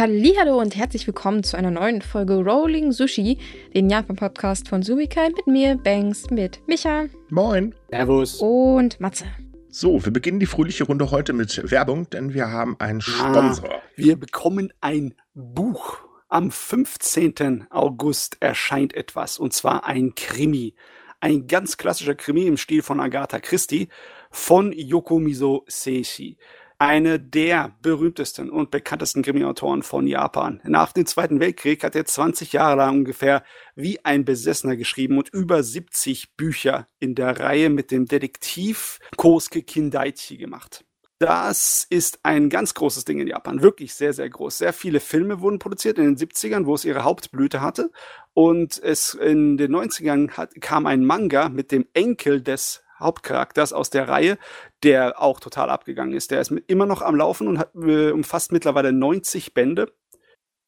Hallo und herzlich willkommen zu einer neuen Folge Rolling Sushi, den Japan-Podcast von Sumikai mit mir, Banks, mit Micha. Moin. Servus. Und Matze. So, wir beginnen die fröhliche Runde heute mit Werbung, denn wir haben einen Sponsor. Ah, wir bekommen ein Buch. Am 15. August erscheint etwas, und zwar ein Krimi. Ein ganz klassischer Krimi im Stil von Agatha Christie von Yokomizo Seishi eine der berühmtesten und bekanntesten Krimi-Autoren von Japan. Nach dem Zweiten Weltkrieg hat er 20 Jahre lang ungefähr wie ein Besessener geschrieben und über 70 Bücher in der Reihe mit dem Detektiv Kosuke Kindaichi gemacht. Das ist ein ganz großes Ding in Japan, wirklich sehr, sehr groß. Sehr viele Filme wurden produziert in den 70ern, wo es ihre Hauptblüte hatte. Und es in den 90ern hat, kam ein Manga mit dem Enkel des Hauptcharakters aus der Reihe, der auch total abgegangen ist. Der ist immer noch am Laufen und hat, äh, umfasst mittlerweile 90 Bände.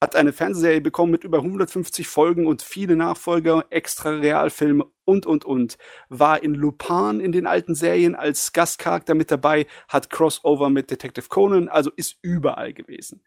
Hat eine Fernsehserie bekommen mit über 150 Folgen und viele Nachfolger, extra Realfilme und, und, und. War in Lupin in den alten Serien als Gastcharakter mit dabei, hat Crossover mit Detective Conan, also ist überall gewesen.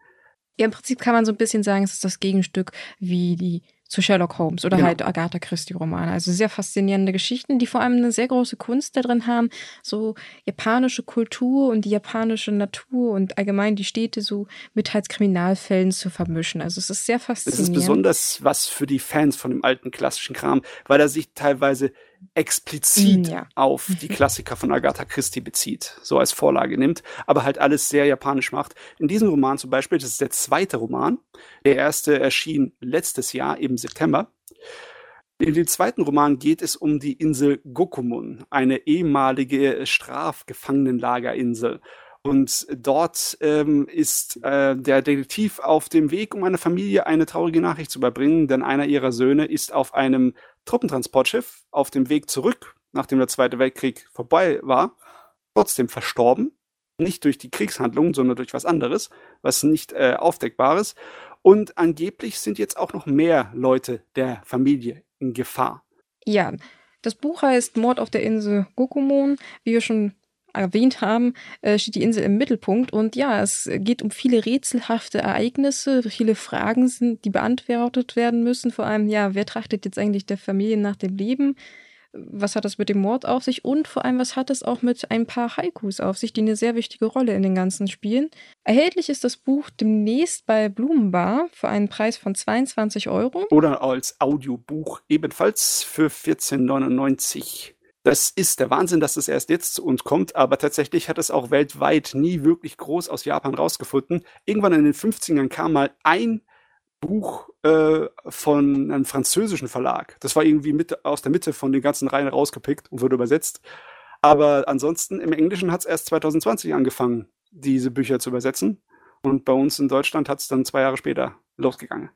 Ja, im Prinzip kann man so ein bisschen sagen, es ist das Gegenstück wie die zu Sherlock Holmes oder genau. halt Agatha Christie-Romane. Also sehr faszinierende Geschichten, die vor allem eine sehr große Kunst da drin haben, so japanische Kultur und die japanische Natur und allgemein die Städte so mit halt Kriminalfällen zu vermischen. Also es ist sehr faszinierend. Es ist besonders was für die Fans von dem alten klassischen Kram, weil er sich teilweise explizit ja. auf die Klassiker von Agatha Christie bezieht, so als Vorlage nimmt, aber halt alles sehr japanisch macht. In diesem Roman zum Beispiel, das ist der zweite Roman, der erste erschien letztes Jahr im September. In dem zweiten Roman geht es um die Insel Gokumun, eine ehemalige Strafgefangenenlagerinsel. Und dort ähm, ist äh, der Detektiv auf dem Weg, um einer Familie eine traurige Nachricht zu überbringen, denn einer ihrer Söhne ist auf einem Truppentransportschiff auf dem Weg zurück, nachdem der Zweite Weltkrieg vorbei war, trotzdem verstorben. Nicht durch die Kriegshandlungen, sondern durch was anderes, was nicht äh, aufdeckbares. Und angeblich sind jetzt auch noch mehr Leute der Familie in Gefahr. Ja, das Buch heißt Mord auf der Insel Gokumon. Wie wir schon erwähnt haben, äh, steht die Insel im Mittelpunkt. Und ja, es geht um viele rätselhafte Ereignisse, viele Fragen sind, die beantwortet werden müssen. Vor allem, ja, wer trachtet jetzt eigentlich der Familie nach dem Leben? Was hat das mit dem Mord auf sich? Und vor allem, was hat es auch mit ein paar Haikus auf sich, die eine sehr wichtige Rolle in den ganzen spielen? Erhältlich ist das Buch demnächst bei Blumenbar für einen Preis von 22 Euro. Oder als Audiobuch ebenfalls für 14,99 das ist der Wahnsinn, dass es erst jetzt zu uns kommt, aber tatsächlich hat es auch weltweit nie wirklich groß aus Japan rausgefunden. Irgendwann in den 50ern kam mal ein Buch äh, von einem französischen Verlag. Das war irgendwie mit, aus der Mitte von den ganzen Reihen rausgepickt und wurde übersetzt. Aber ansonsten im Englischen hat es erst 2020 angefangen, diese Bücher zu übersetzen. Und bei uns in Deutschland hat es dann zwei Jahre später losgegangen.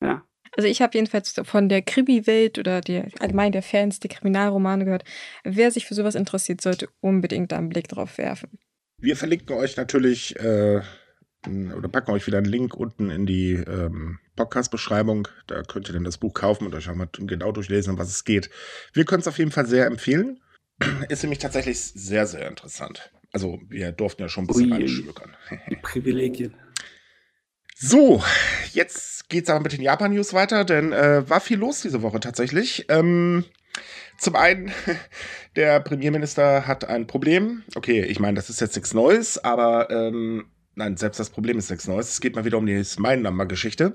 Ja. Also ich habe jedenfalls von der Krimi-Welt oder der, allgemein der Fans der Kriminalromane gehört. Wer sich für sowas interessiert, sollte unbedingt da einen Blick drauf werfen. Wir verlinken euch natürlich äh, oder packen euch wieder einen Link unten in die ähm, Podcast-Beschreibung. Da könnt ihr dann das Buch kaufen und euch auch mal genau durchlesen, um was es geht. Wir können es auf jeden Fall sehr empfehlen. Ist nämlich tatsächlich sehr, sehr interessant. Also wir durften ja schon ein bisschen reinschmückern. Privilegien. So, jetzt geht's aber mit den Japan-News weiter, denn äh, war viel los diese Woche tatsächlich. Ähm, zum einen, der Premierminister hat ein Problem. Okay, ich meine, das ist jetzt nichts Neues, aber ähm, nein, selbst das Problem ist nichts Neues. Es geht mal wieder um die Mein-Nummer-Geschichte.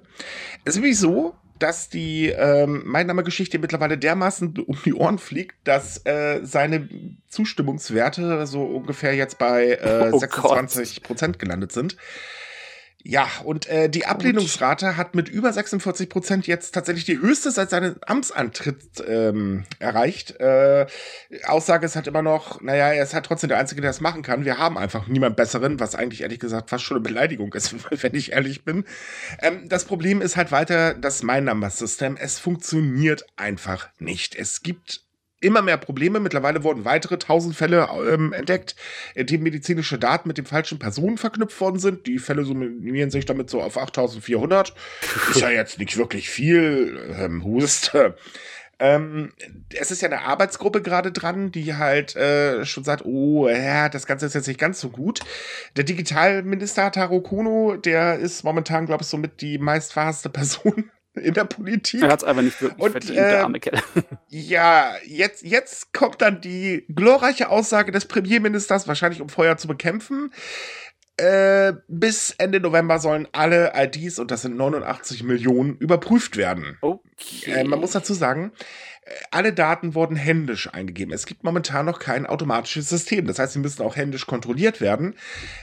Es ist nämlich so, dass die ähm, Mein-Nummer-Geschichte mittlerweile dermaßen um die Ohren fliegt, dass äh, seine Zustimmungswerte so ungefähr jetzt bei äh, oh 26 Prozent gelandet sind. Ja, und äh, die Ablehnungsrate hat mit über 46 Prozent jetzt tatsächlich die höchste seit seinem Amtsantritt ähm, erreicht. Äh, Aussage ist halt immer noch, naja, er ist halt trotzdem der Einzige, der das machen kann. Wir haben einfach niemand Besseren, was eigentlich ehrlich gesagt fast schon eine Beleidigung ist, wenn ich ehrlich bin. Ähm, das Problem ist halt weiter das My-Number-System. Es funktioniert einfach nicht. Es gibt immer mehr Probleme. Mittlerweile wurden weitere tausend Fälle ähm, entdeckt, in denen medizinische Daten mit den falschen Personen verknüpft worden sind. Die Fälle summieren sich damit so auf 8400. Ist ja jetzt nicht wirklich viel, ähm, Hust. Ähm, es ist ja eine Arbeitsgruppe gerade dran, die halt äh, schon sagt, oh, ja, das Ganze ist jetzt nicht ganz so gut. Der Digitalminister Taro Kono, der ist momentan, glaube ich, somit die meistverhasste Person in der Politik. Er hat es einfach nicht wirklich Und, verdient, äh, der arme Kerl. Ja, jetzt, jetzt kommt dann die glorreiche Aussage des Premierministers, wahrscheinlich um Feuer zu bekämpfen. Äh, bis Ende November sollen alle IDs, und das sind 89 Millionen, überprüft werden. Okay. Äh, man muss dazu sagen, alle Daten wurden händisch eingegeben. Es gibt momentan noch kein automatisches System. Das heißt, sie müssen auch händisch kontrolliert werden.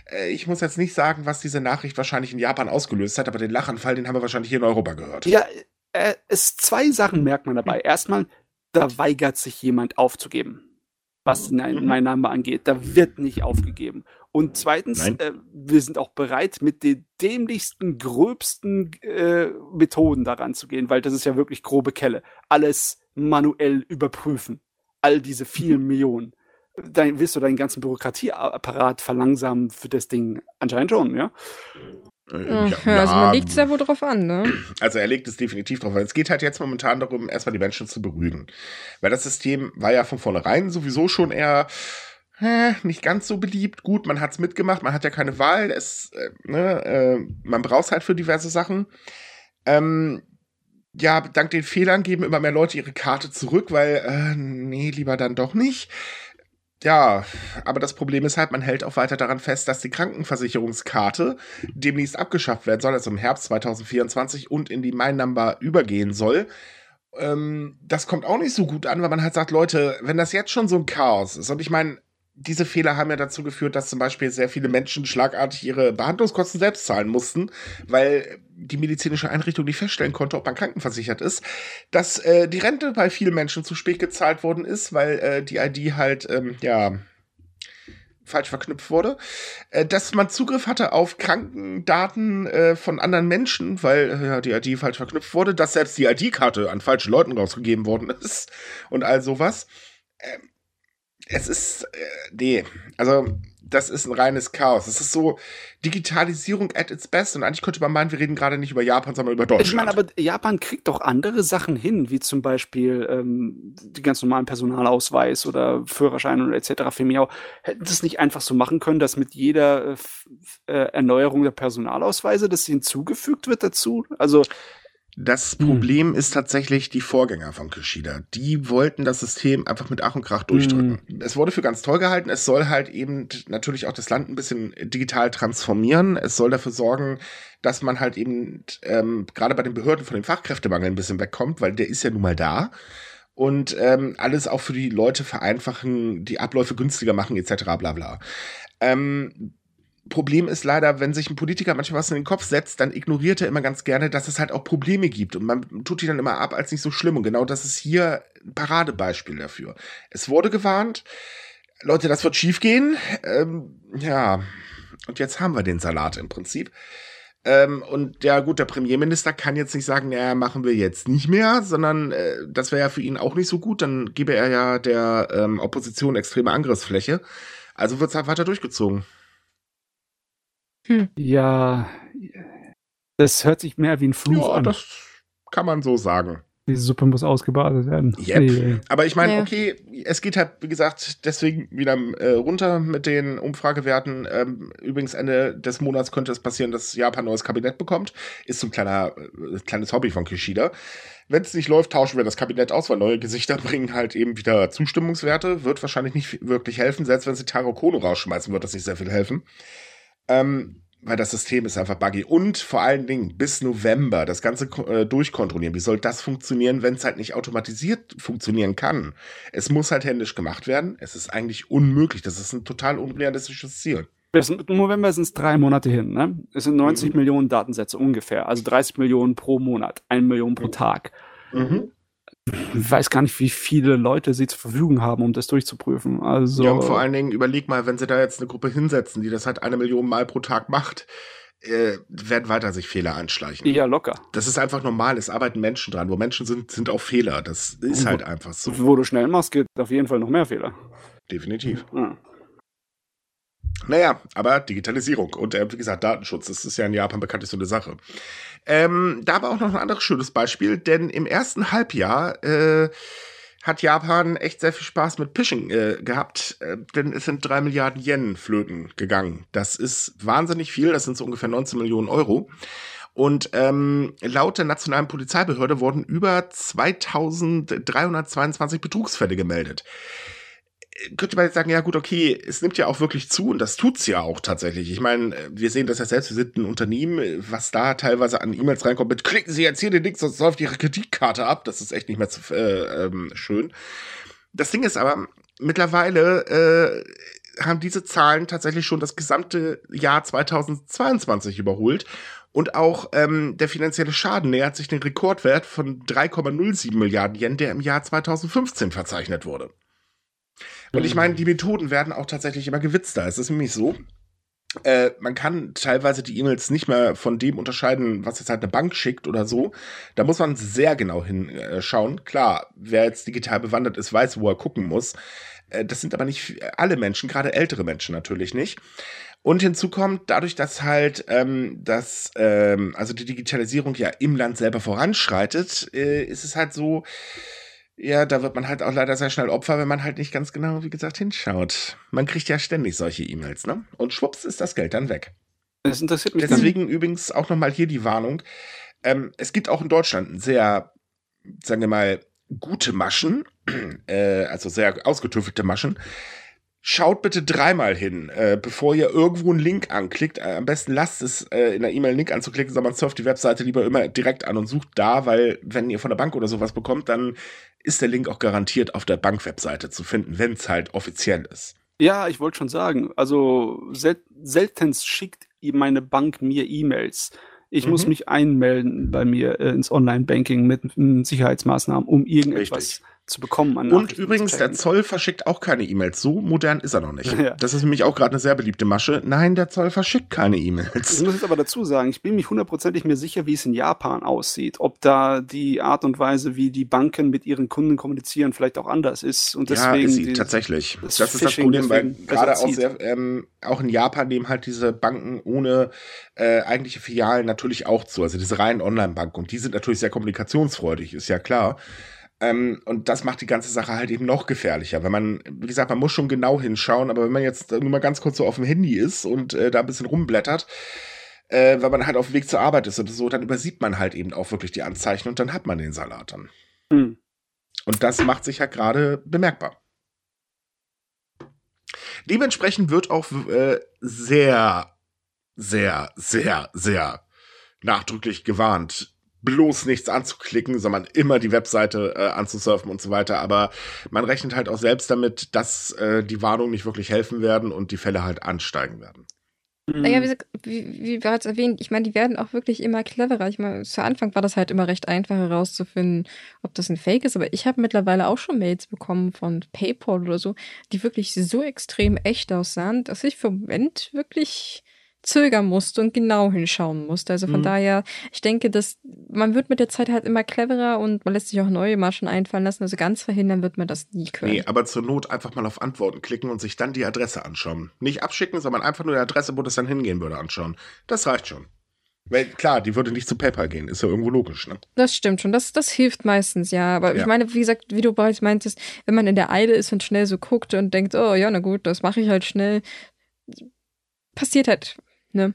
Äh, Ich muss jetzt nicht sagen, was diese Nachricht wahrscheinlich in Japan ausgelöst hat, aber den Lachanfall, den haben wir wahrscheinlich hier in Europa gehört. Ja, äh, es zwei Sachen merkt man dabei. Erstmal, da weigert sich jemand aufzugeben, was Mhm. mein Name angeht. Da wird nicht aufgegeben. Und zweitens, äh, wir sind auch bereit, mit den dämlichsten, gröbsten äh, Methoden daran zu gehen, weil das ist ja wirklich grobe Kelle. Alles manuell überprüfen. All diese vielen Millionen. Dann wirst du deinen ganzen Bürokratieapparat verlangsamen für das Ding anscheinend schon, ja? Äh, Ja, also man legt es ja wohl drauf an, ne? Also er legt es definitiv drauf. an. Es geht halt jetzt momentan darum, erstmal die Menschen zu beruhigen. Weil das System war ja von vornherein sowieso schon eher äh, nicht ganz so beliebt. Gut, man hat's mitgemacht, man hat ja keine Wahl. Es, äh, ne, äh, man braucht halt für diverse Sachen. Ähm, ja, dank den Fehlern geben immer mehr Leute ihre Karte zurück, weil, äh, nee, lieber dann doch nicht. Ja, aber das Problem ist halt, man hält auch weiter daran fest, dass die Krankenversicherungskarte demnächst abgeschafft werden soll, also im Herbst 2024 und in die My Number übergehen soll. Ähm, das kommt auch nicht so gut an, weil man halt sagt, Leute, wenn das jetzt schon so ein Chaos ist, und ich meine, diese Fehler haben ja dazu geführt, dass zum Beispiel sehr viele Menschen schlagartig ihre Behandlungskosten selbst zahlen mussten, weil die medizinische Einrichtung nicht feststellen konnte, ob man krankenversichert ist, dass äh, die Rente bei vielen Menschen zu spät gezahlt worden ist, weil äh, die ID halt, ähm, ja, falsch verknüpft wurde, äh, dass man Zugriff hatte auf Krankendaten äh, von anderen Menschen, weil die ID falsch verknüpft wurde, dass selbst die ID-Karte an falschen Leuten rausgegeben worden ist und all sowas. Es ist, äh, nee, also das ist ein reines Chaos. Es ist so Digitalisierung at its best und eigentlich könnte man meinen, wir reden gerade nicht über Japan, sondern über Deutschland. Ich meine, aber Japan kriegt doch andere Sachen hin, wie zum Beispiel ähm, die ganz normalen Personalausweis oder Führerschein oder etc. für mich auch. Hätten das nicht einfach so machen können, dass mit jeder äh, äh, Erneuerung der Personalausweise das hinzugefügt wird dazu? Also, Das Hm. Problem ist tatsächlich die Vorgänger von Kushida. Die wollten das System einfach mit Ach und Krach durchdrücken. Es wurde für ganz toll gehalten. Es soll halt eben natürlich auch das Land ein bisschen digital transformieren. Es soll dafür sorgen, dass man halt eben ähm, gerade bei den Behörden von dem Fachkräftemangel ein bisschen wegkommt, weil der ist ja nun mal da. Und ähm, alles auch für die Leute vereinfachen, die Abläufe günstiger machen, etc. bla bla. Ähm, Problem ist leider, wenn sich ein Politiker manchmal was in den Kopf setzt, dann ignoriert er immer ganz gerne, dass es halt auch Probleme gibt. Und man tut die dann immer ab als nicht so schlimm. Und genau das ist hier ein Paradebeispiel dafür. Es wurde gewarnt, Leute, das wird schiefgehen. Ähm, ja, und jetzt haben wir den Salat im Prinzip. Ähm, und ja, gut, der Premierminister kann jetzt nicht sagen, ja, machen wir jetzt nicht mehr, sondern äh, das wäre ja für ihn auch nicht so gut. Dann gebe er ja der ähm, Opposition extreme Angriffsfläche. Also wird es halt weiter durchgezogen. Ja, das hört sich mehr wie ein Fluch Ja, an. das kann man so sagen. Diese Suppe muss ausgebadet werden. Yep. Nee, Aber ich meine, okay, es geht halt, wie gesagt, deswegen wieder äh, runter mit den Umfragewerten. Ähm, übrigens, Ende des Monats könnte es passieren, dass Japan ein neues Kabinett bekommt. Ist so ein kleiner, äh, kleines Hobby von Kishida. Wenn es nicht läuft, tauschen wir das Kabinett aus, weil neue Gesichter bringen halt eben wieder Zustimmungswerte. Wird wahrscheinlich nicht wirklich helfen. Selbst wenn sie Taro Kono rausschmeißen, wird das nicht sehr viel helfen. Ähm, weil das System ist einfach buggy. Und vor allen Dingen bis November das Ganze äh, durchkontrollieren. Wie soll das funktionieren, wenn es halt nicht automatisiert funktionieren kann? Es muss halt händisch gemacht werden. Es ist eigentlich unmöglich. Das ist ein total unrealistisches Ziel. Bis November sind es drei Monate hin. Ne? Es sind 90 Mhm. Millionen Datensätze ungefähr. Also 30 Millionen pro Monat, 1 Million pro Mhm. Tag. Mhm. Ich weiß gar nicht, wie viele Leute sie zur Verfügung haben, um das durchzuprüfen. Also, Ja, und vor allen Dingen überleg mal, wenn sie da jetzt eine Gruppe hinsetzen, die das halt eine Million Mal pro Tag macht, äh, werden weiter sich Fehler anschleichen. ja, locker. Das ist einfach normal. Es arbeiten Menschen dran. Wo Menschen sind, sind auch Fehler. Das ist halt einfach so. Wo du schnell machst, geht auf jeden Fall noch mehr Fehler. Definitiv. Ja. Naja, aber Digitalisierung und äh, wie gesagt Datenschutz, das ist ja in Japan bekanntlich so eine Sache. Ähm, da war auch noch ein anderes schönes Beispiel, denn im ersten Halbjahr äh, hat Japan echt sehr viel Spaß mit Phishing äh, gehabt, äh, denn es sind drei Milliarden Yen flöten gegangen. Das ist wahnsinnig viel, das sind so ungefähr 19 Millionen Euro. Und ähm, laut der nationalen Polizeibehörde wurden über 2322 Betrugsfälle gemeldet könnte man jetzt sagen, ja gut, okay, es nimmt ja auch wirklich zu und das tut's ja auch tatsächlich. Ich meine, wir sehen das ja selbst, wir sind ein Unternehmen, was da teilweise an E-Mails reinkommt mit klicken Sie jetzt hier den Link, sonst läuft Ihre Kreditkarte ab. Das ist echt nicht mehr zu, äh, ähm, schön. Das Ding ist aber, mittlerweile äh, haben diese Zahlen tatsächlich schon das gesamte Jahr 2022 überholt. Und auch ähm, der finanzielle Schaden nähert sich den Rekordwert von 3,07 Milliarden Yen, der im Jahr 2015 verzeichnet wurde. Und ich meine, die Methoden werden auch tatsächlich immer gewitzter. Es ist nämlich so, äh, man kann teilweise die E-Mails nicht mehr von dem unterscheiden, was jetzt halt eine Bank schickt oder so. Da muss man sehr genau hinschauen. Klar, wer jetzt digital bewandert ist, weiß, wo er gucken muss. Äh, das sind aber nicht alle Menschen, gerade ältere Menschen natürlich nicht. Und hinzu kommt, dadurch, dass halt ähm, das, ähm, also die Digitalisierung ja im Land selber voranschreitet, äh, ist es halt so, ja, da wird man halt auch leider sehr schnell Opfer, wenn man halt nicht ganz genau, wie gesagt, hinschaut. Man kriegt ja ständig solche E-Mails, ne? Und schwupps ist das Geld dann weg. Das interessiert mich. Deswegen dann. übrigens auch nochmal hier die Warnung. Ähm, es gibt auch in Deutschland sehr, sagen wir mal, gute Maschen, äh, also sehr ausgetüffelte Maschen, schaut bitte dreimal hin, äh, bevor ihr irgendwo einen Link anklickt. Äh, am besten lasst es äh, in der E-Mail einen Link anzuklicken, sondern surft die Webseite lieber immer direkt an und sucht da, weil wenn ihr von der Bank oder sowas bekommt, dann ist der Link auch garantiert auf der Bank-Webseite zu finden, wenn es halt offiziell ist. Ja, ich wollte schon sagen, also sel seltenst schickt meine Bank mir E-Mails. Ich mhm. muss mich einmelden bei mir äh, ins Online-Banking mit, mit Sicherheitsmaßnahmen, um irgendetwas Richtig zu bekommen. Und übrigens, der Zoll verschickt auch keine E-Mails. So modern ist er noch nicht. Ja. Das ist nämlich auch gerade eine sehr beliebte Masche. Nein, der Zoll verschickt keine E-Mails. Ich muss jetzt aber dazu sagen, ich bin mich hundertprozentig mir sicher, wie es in Japan aussieht. Ob da die Art und Weise, wie die Banken mit ihren Kunden kommunizieren, vielleicht auch anders ist. Und deswegen ja, ist sie, tatsächlich. Das, das ist das Problem, weil gerade auch, sehr, ähm, auch in Japan nehmen halt diese Banken ohne äh, eigentliche Filialen natürlich auch zu. Also diese reinen Online-Banken. Und die sind natürlich sehr kommunikationsfreudig, ist ja klar. Ähm, und das macht die ganze Sache halt eben noch gefährlicher. Wenn man, wie gesagt, man muss schon genau hinschauen, aber wenn man jetzt nur mal ganz kurz so auf dem Handy ist und äh, da ein bisschen rumblättert, äh, weil man halt auf dem Weg zur Arbeit ist oder so, dann übersieht man halt eben auch wirklich die Anzeichen und dann hat man den Salat dann. Mhm. Und das macht sich ja gerade bemerkbar. Dementsprechend wird auch äh, sehr, sehr, sehr, sehr nachdrücklich gewarnt, bloß nichts anzuklicken, sondern immer die Webseite äh, anzusurfen und so weiter. Aber man rechnet halt auch selbst damit, dass äh, die Warnungen nicht wirklich helfen werden und die Fälle halt ansteigen werden. Naja, wie, wie, wie bereits erwähnt, ich meine, die werden auch wirklich immer cleverer. Ich meine, zu Anfang war das halt immer recht einfach herauszufinden, ob das ein Fake ist, aber ich habe mittlerweile auch schon Mails bekommen von PayPal oder so, die wirklich so extrem echt aussahen, dass ich für Moment wirklich zögern musste und genau hinschauen musste. Also von mhm. daher, ich denke, dass man wird mit der Zeit halt immer cleverer und man lässt sich auch neue Maschen einfallen lassen. Also ganz verhindern wird man das nie können. Nee, aber zur Not einfach mal auf Antworten klicken und sich dann die Adresse anschauen. Nicht abschicken, sondern einfach nur die Adresse, wo das dann hingehen würde, anschauen. Das reicht schon. Weil klar, die würde nicht zu PayPal gehen, ist ja irgendwo logisch, ne? Das stimmt schon, das, das hilft meistens, ja. Aber ja. ich meine, wie gesagt, wie du bereits meintest, wenn man in der Eile ist und schnell so guckt und denkt, oh ja, na gut, das mache ich halt schnell, passiert halt Ne?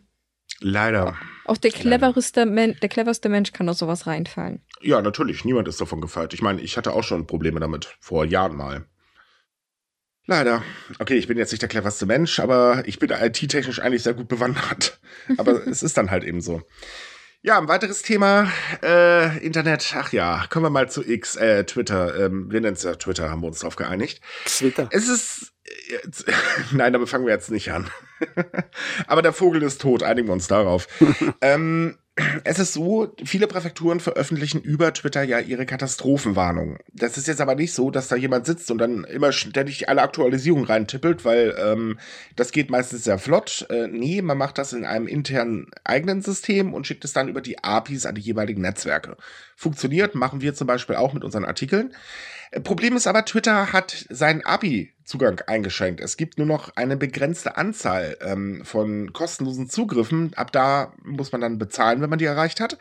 Leider. Auch der cleverste, Men der cleverste Mensch kann aus sowas reinfallen. Ja, natürlich. Niemand ist davon gefeit. Ich meine, ich hatte auch schon Probleme damit. Vor Jahren mal. Leider. Okay, ich bin jetzt nicht der cleverste Mensch, aber ich bin IT-technisch eigentlich sehr gut bewandert. Aber es ist dann halt eben so. Ja, ein weiteres Thema, äh, Internet, ach ja, kommen wir mal zu X, äh, Twitter, ähm, wir nennen es ja Twitter, haben wir uns drauf geeinigt. Twitter. Es ist, Jetzt, nein, damit fangen wir jetzt nicht an. Aber der Vogel ist tot, einigen wir uns darauf. ähm, es ist so, viele Präfekturen veröffentlichen über Twitter ja ihre Katastrophenwarnungen. Das ist jetzt aber nicht so, dass da jemand sitzt und dann immer ständig alle Aktualisierungen reintippelt, weil ähm, das geht meistens sehr flott. Äh, nee, man macht das in einem internen eigenen System und schickt es dann über die APIs an die jeweiligen Netzwerke. Funktioniert, machen wir zum Beispiel auch mit unseren Artikeln. Problem ist aber, Twitter hat sein API Zugang eingeschränkt. Es gibt nur noch eine begrenzte Anzahl ähm, von kostenlosen Zugriffen. Ab da muss man dann bezahlen, wenn man die erreicht hat.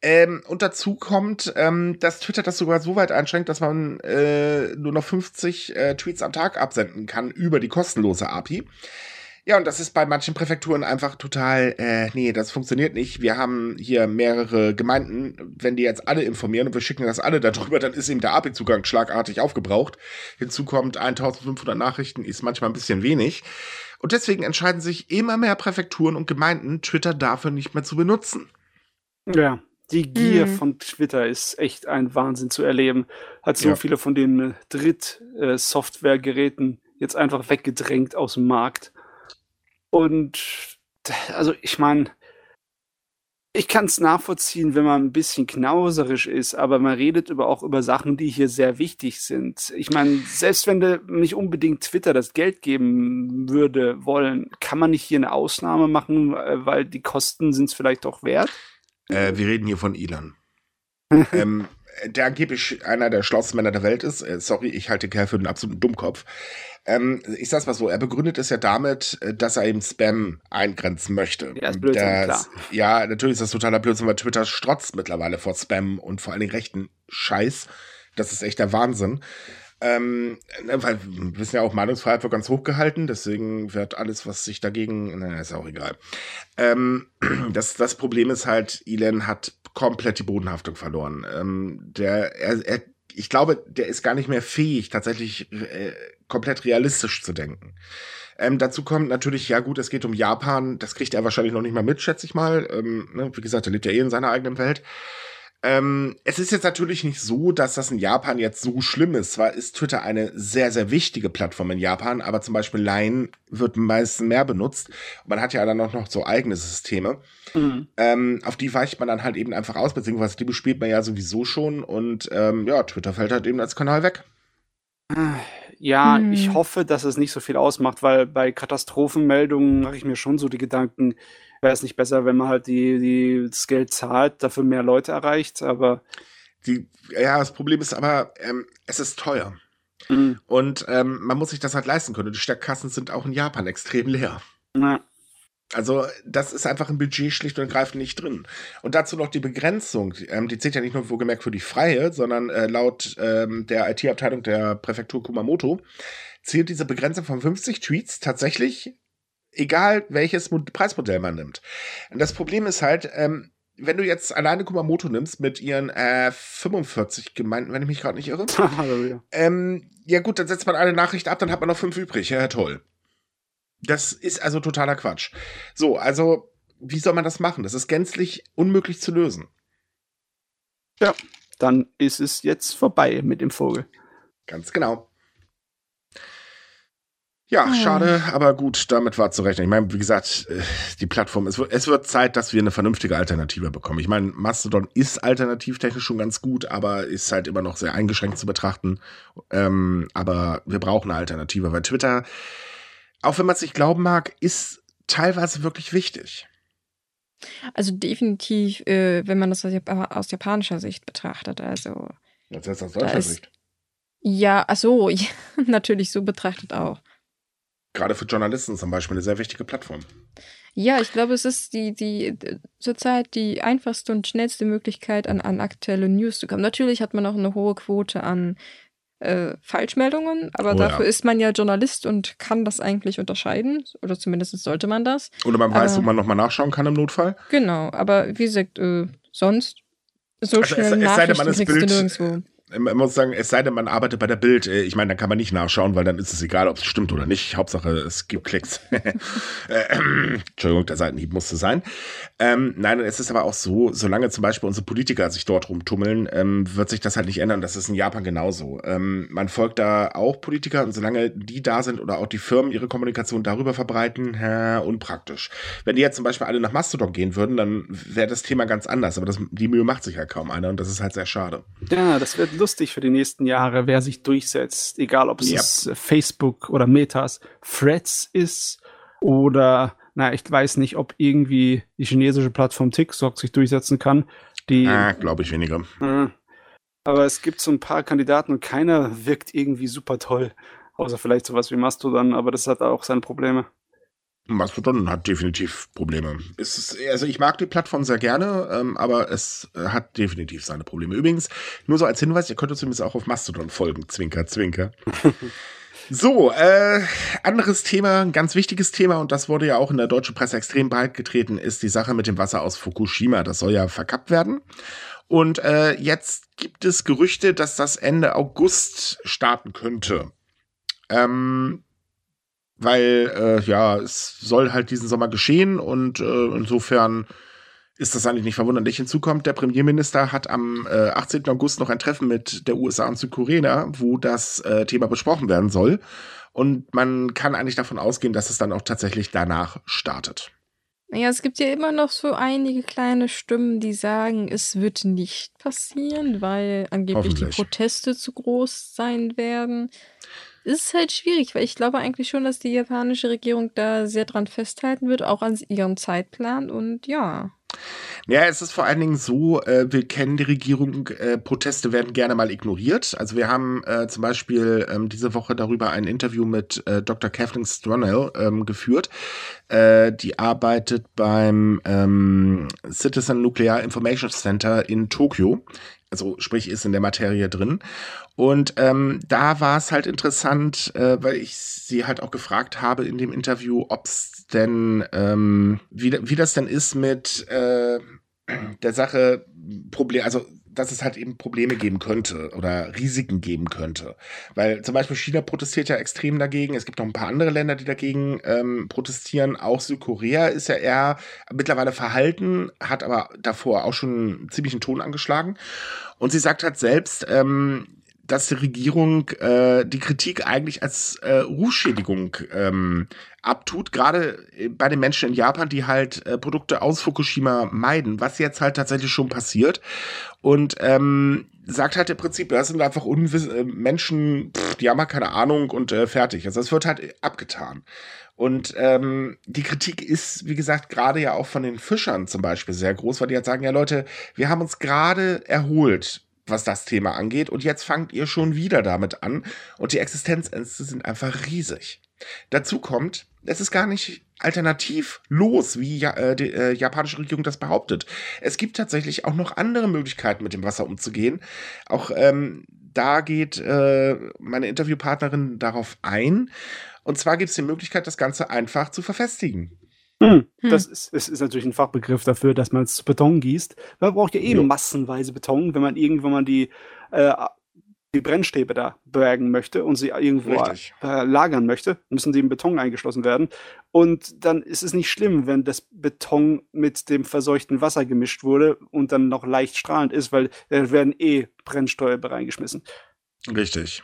Ähm, und dazu kommt, ähm, dass Twitter das sogar so weit einschränkt, dass man äh, nur noch 50 äh, Tweets am Tag absenden kann über die kostenlose API. Ja, und das ist bei manchen Präfekturen einfach total, äh, nee, das funktioniert nicht. Wir haben hier mehrere Gemeinden. Wenn die jetzt alle informieren und wir schicken das alle darüber, dann ist eben der API-Zugang schlagartig aufgebraucht. Hinzu kommt 1500 Nachrichten, ist manchmal ein bisschen wenig. Und deswegen entscheiden sich immer mehr Präfekturen und Gemeinden, Twitter dafür nicht mehr zu benutzen. Ja, die Gier mhm. von Twitter ist echt ein Wahnsinn zu erleben. Hat so ja. viele von den Dritt-Software-Geräten jetzt einfach weggedrängt aus dem Markt. Und also ich meine, ich kann es nachvollziehen, wenn man ein bisschen knauserisch ist, aber man redet über, auch über Sachen, die hier sehr wichtig sind. Ich meine, selbst wenn du nicht unbedingt Twitter das Geld geben würde wollen, kann man nicht hier eine Ausnahme machen, äh, weil die Kosten sind es vielleicht doch wert? Äh, wir reden hier von Elon. ähm, der angeblich einer der schlauesten Männer der Welt ist. Äh, sorry, ich halte Kerl für einen absoluten Dummkopf. Ähm, ich sag's mal so, er begründet es ja damit, äh, dass er eben Spam eingrenzen möchte. Ja, ist Blödsinn, das, klar. Ja, natürlich ist das totaler Blödsinn, weil Twitter strotzt mittlerweile vor Spam und vor allen Dingen rechten Scheiß. Das ist echt der Wahnsinn. Ähm, ne, weil wir wissen ja auch, Meinungsfreiheit wird ganz hoch gehalten, deswegen wird alles, was sich dagegen, na, ist auch egal. Ähm, das, das Problem ist halt, Elon hat komplett die Bodenhaftung verloren. Ähm, der, er, er, ich glaube, der ist gar nicht mehr fähig, tatsächlich äh, komplett realistisch zu denken. Ähm, dazu kommt natürlich, ja gut, es geht um Japan, das kriegt er wahrscheinlich noch nicht mal mit, schätze ich mal. Ähm, ne? Wie gesagt, er lebt ja eh in seiner eigenen Welt. Ähm, es ist jetzt natürlich nicht so, dass das in Japan jetzt so schlimm ist. Zwar ist Twitter eine sehr, sehr wichtige Plattform in Japan, aber zum Beispiel Line wird meistens mehr benutzt. Man hat ja dann auch noch so eigene Systeme. Mhm. Ähm, auf die weicht man dann halt eben einfach aus, beziehungsweise die bespielt man ja sowieso schon und ähm, ja, Twitter fällt halt eben als Kanal weg. Ja, mhm. ich hoffe, dass es nicht so viel ausmacht, weil bei Katastrophenmeldungen mache ich mir schon so die Gedanken, wäre es nicht besser, wenn man halt die, die, das Geld zahlt, dafür mehr Leute erreicht, aber. Die, ja, das Problem ist aber, ähm, es ist teuer. Mhm. Und ähm, man muss sich das halt leisten können. Die Stadtkassen sind auch in Japan extrem leer. Ja. Also, das ist einfach im Budget schlicht und ergreifend nicht drin. Und dazu noch die Begrenzung. Ähm, die zählt ja nicht nur wohlgemerkt für die Freie, sondern äh, laut ähm, der IT-Abteilung der Präfektur Kumamoto zählt diese Begrenzung von 50 Tweets tatsächlich egal welches Preismodell man nimmt. Und das Problem ist halt, ähm, wenn du jetzt alleine Kumamoto nimmst mit ihren äh, 45 Gemeinden, wenn ich mich gerade nicht irre. ähm, ja gut, dann setzt man eine Nachricht ab, dann hat man noch fünf übrig. Ja, toll. Das ist also totaler Quatsch. So, also wie soll man das machen? Das ist gänzlich unmöglich zu lösen. Ja, dann ist es jetzt vorbei mit dem Vogel. Ganz genau. Ja, oh. schade, aber gut, damit war zu rechnen. Ich meine, wie gesagt, äh, die Plattform, es wird, es wird Zeit, dass wir eine vernünftige Alternative bekommen. Ich meine, Mastodon ist alternativtechnisch schon ganz gut, aber ist halt immer noch sehr eingeschränkt zu betrachten. Ähm, aber wir brauchen eine Alternative, weil Twitter, auch wenn man es nicht glauben mag, ist teilweise wirklich wichtig. Also definitiv, äh, wenn man das aus japanischer Sicht betrachtet. Also. Das heißt aus deutscher Sicht. Ja, ach so, ja, natürlich so betrachtet auch gerade für Journalisten zum Beispiel eine sehr wichtige Plattform. Ja, ich glaube, es ist die, die zurzeit die einfachste und schnellste Möglichkeit, an, an aktuelle News zu kommen. Natürlich hat man auch eine hohe Quote an äh, Falschmeldungen, aber oh, dafür ja. ist man ja Journalist und kann das eigentlich unterscheiden. Oder zumindest sollte man das. Oder man weiß, wo man nochmal nachschauen kann im Notfall. Genau, aber wie gesagt, äh, sonst so also schnell es, es sei denn, man ist Bild, nirgendwo man muss sagen, es sei denn, man arbeitet bei der Bild. Äh, ich meine, da kann man nicht nachschauen, weil dann ist es egal, ob es stimmt oder nicht. Hauptsache, es gibt Klicks. Äh, Entschuldigung, der Seitenhieb musste sein. Ähm, nein, es ist aber auch so, solange zum Beispiel unsere Politiker sich dort rumtummeln, ähm, wird sich das halt nicht ändern. Das ist in Japan genauso. Ähm, man folgt da auch Politiker und solange die da sind oder auch die Firmen ihre Kommunikation darüber verbreiten, äh, unpraktisch. Wenn die jetzt zum Beispiel alle nach Mastodon gehen würden, dann wäre das Thema ganz anders. Aber das, die Mühe macht sich halt kaum einer und das ist halt sehr schade. Ja, das wird lustig für die nächsten Jahre, wer sich durchsetzt. Egal, ob es yep. Facebook oder Metas, Threads ist oder, na, ich weiß nicht, ob irgendwie die chinesische Plattform TikTok sich durchsetzen kann. Die, ah, glaube ich weniger. Äh, aber es gibt so ein paar Kandidaten und keiner wirkt irgendwie super toll. Außer vielleicht sowas wie Mastodon, aber das hat auch seine Probleme. Mastodon hat definitiv Probleme. Ist, also ich mag die Plattform sehr gerne, ähm, aber es äh, hat definitiv seine Probleme. Übrigens, nur so als Hinweis, ihr könnt uns übrigens auch auf Mastodon folgen. Zwinker, zwinker. so, äh, anderes Thema, ein ganz wichtiges Thema, und das wurde ja auch in der deutschen Presse extrem breit getreten, ist die Sache mit dem Wasser aus Fukushima. Das soll ja verkappt werden. Und äh, jetzt gibt es Gerüchte, dass das Ende August starten könnte. Ähm, weil äh, ja, es soll halt diesen Sommer geschehen und äh, insofern ist das eigentlich nicht verwunderlich. Hinzu kommt, der Premierminister hat am äh, 18. August noch ein Treffen mit der USA und Südkorea, wo das äh, Thema besprochen werden soll. Und man kann eigentlich davon ausgehen, dass es dann auch tatsächlich danach startet. Naja, es gibt ja immer noch so einige kleine Stimmen, die sagen, es wird nicht passieren, weil angeblich die Proteste zu groß sein werden ist halt schwierig, weil ich glaube eigentlich schon, dass die japanische Regierung da sehr dran festhalten wird, auch an ihrem Zeitplan und ja. Ja, es ist vor allen Dingen so, äh, wir kennen die Regierung, äh, Proteste werden gerne mal ignoriert. Also wir haben äh, zum Beispiel ähm, diese Woche darüber ein Interview mit äh, Dr. Kathleen Stronell ähm, geführt. Äh, die arbeitet beim ähm, Citizen Nuclear Information Center in Tokio also sprich ist in der Materie drin. Und ähm, da war es halt interessant, äh, weil ich sie halt auch gefragt habe in dem Interview, ob es denn, ähm, wie, wie das denn ist mit äh, der Sache, Problem, also dass es halt eben Probleme geben könnte oder Risiken geben könnte. Weil zum Beispiel China protestiert ja extrem dagegen. Es gibt noch ein paar andere Länder, die dagegen ähm, protestieren. Auch Südkorea ist ja eher mittlerweile verhalten, hat aber davor auch schon einen ziemlichen Ton angeschlagen. Und sie sagt halt selbst, ähm, dass die Regierung äh, die Kritik eigentlich als äh, Rufschädigung ähm, abtut, gerade bei den Menschen in Japan, die halt äh, Produkte aus Fukushima meiden, was jetzt halt tatsächlich schon passiert. Und ähm, sagt halt im Prinzip, das sind einfach Unwiss äh, Menschen, pff, die haben halt keine Ahnung und äh, fertig. Also es wird halt abgetan. Und ähm, die Kritik ist, wie gesagt, gerade ja auch von den Fischern zum Beispiel sehr groß, weil die halt sagen, ja Leute, wir haben uns gerade erholt was das Thema angeht. Und jetzt fangt ihr schon wieder damit an. Und die Existenzängste sind einfach riesig. Dazu kommt, es ist gar nicht alternativ los, wie äh, die äh, japanische Regierung das behauptet. Es gibt tatsächlich auch noch andere Möglichkeiten, mit dem Wasser umzugehen. Auch ähm, da geht äh, meine Interviewpartnerin darauf ein. Und zwar gibt es die Möglichkeit, das Ganze einfach zu verfestigen. Hm. hm. Das ist, ist, ist, natürlich ein Fachbegriff dafür, dass man es Beton gießt. Man braucht ja eh jo. massenweise Beton, wenn man irgendwo mal die, äh, die Brennstäbe da bergen möchte und sie irgendwo äh, lagern möchte, müssen sie im Beton eingeschlossen werden. Und dann ist es nicht schlimm, wenn das Beton mit dem verseuchten Wasser gemischt wurde und dann noch leicht strahlend ist, weil da werden eh Brennstäbe reingeschmissen. Richtig.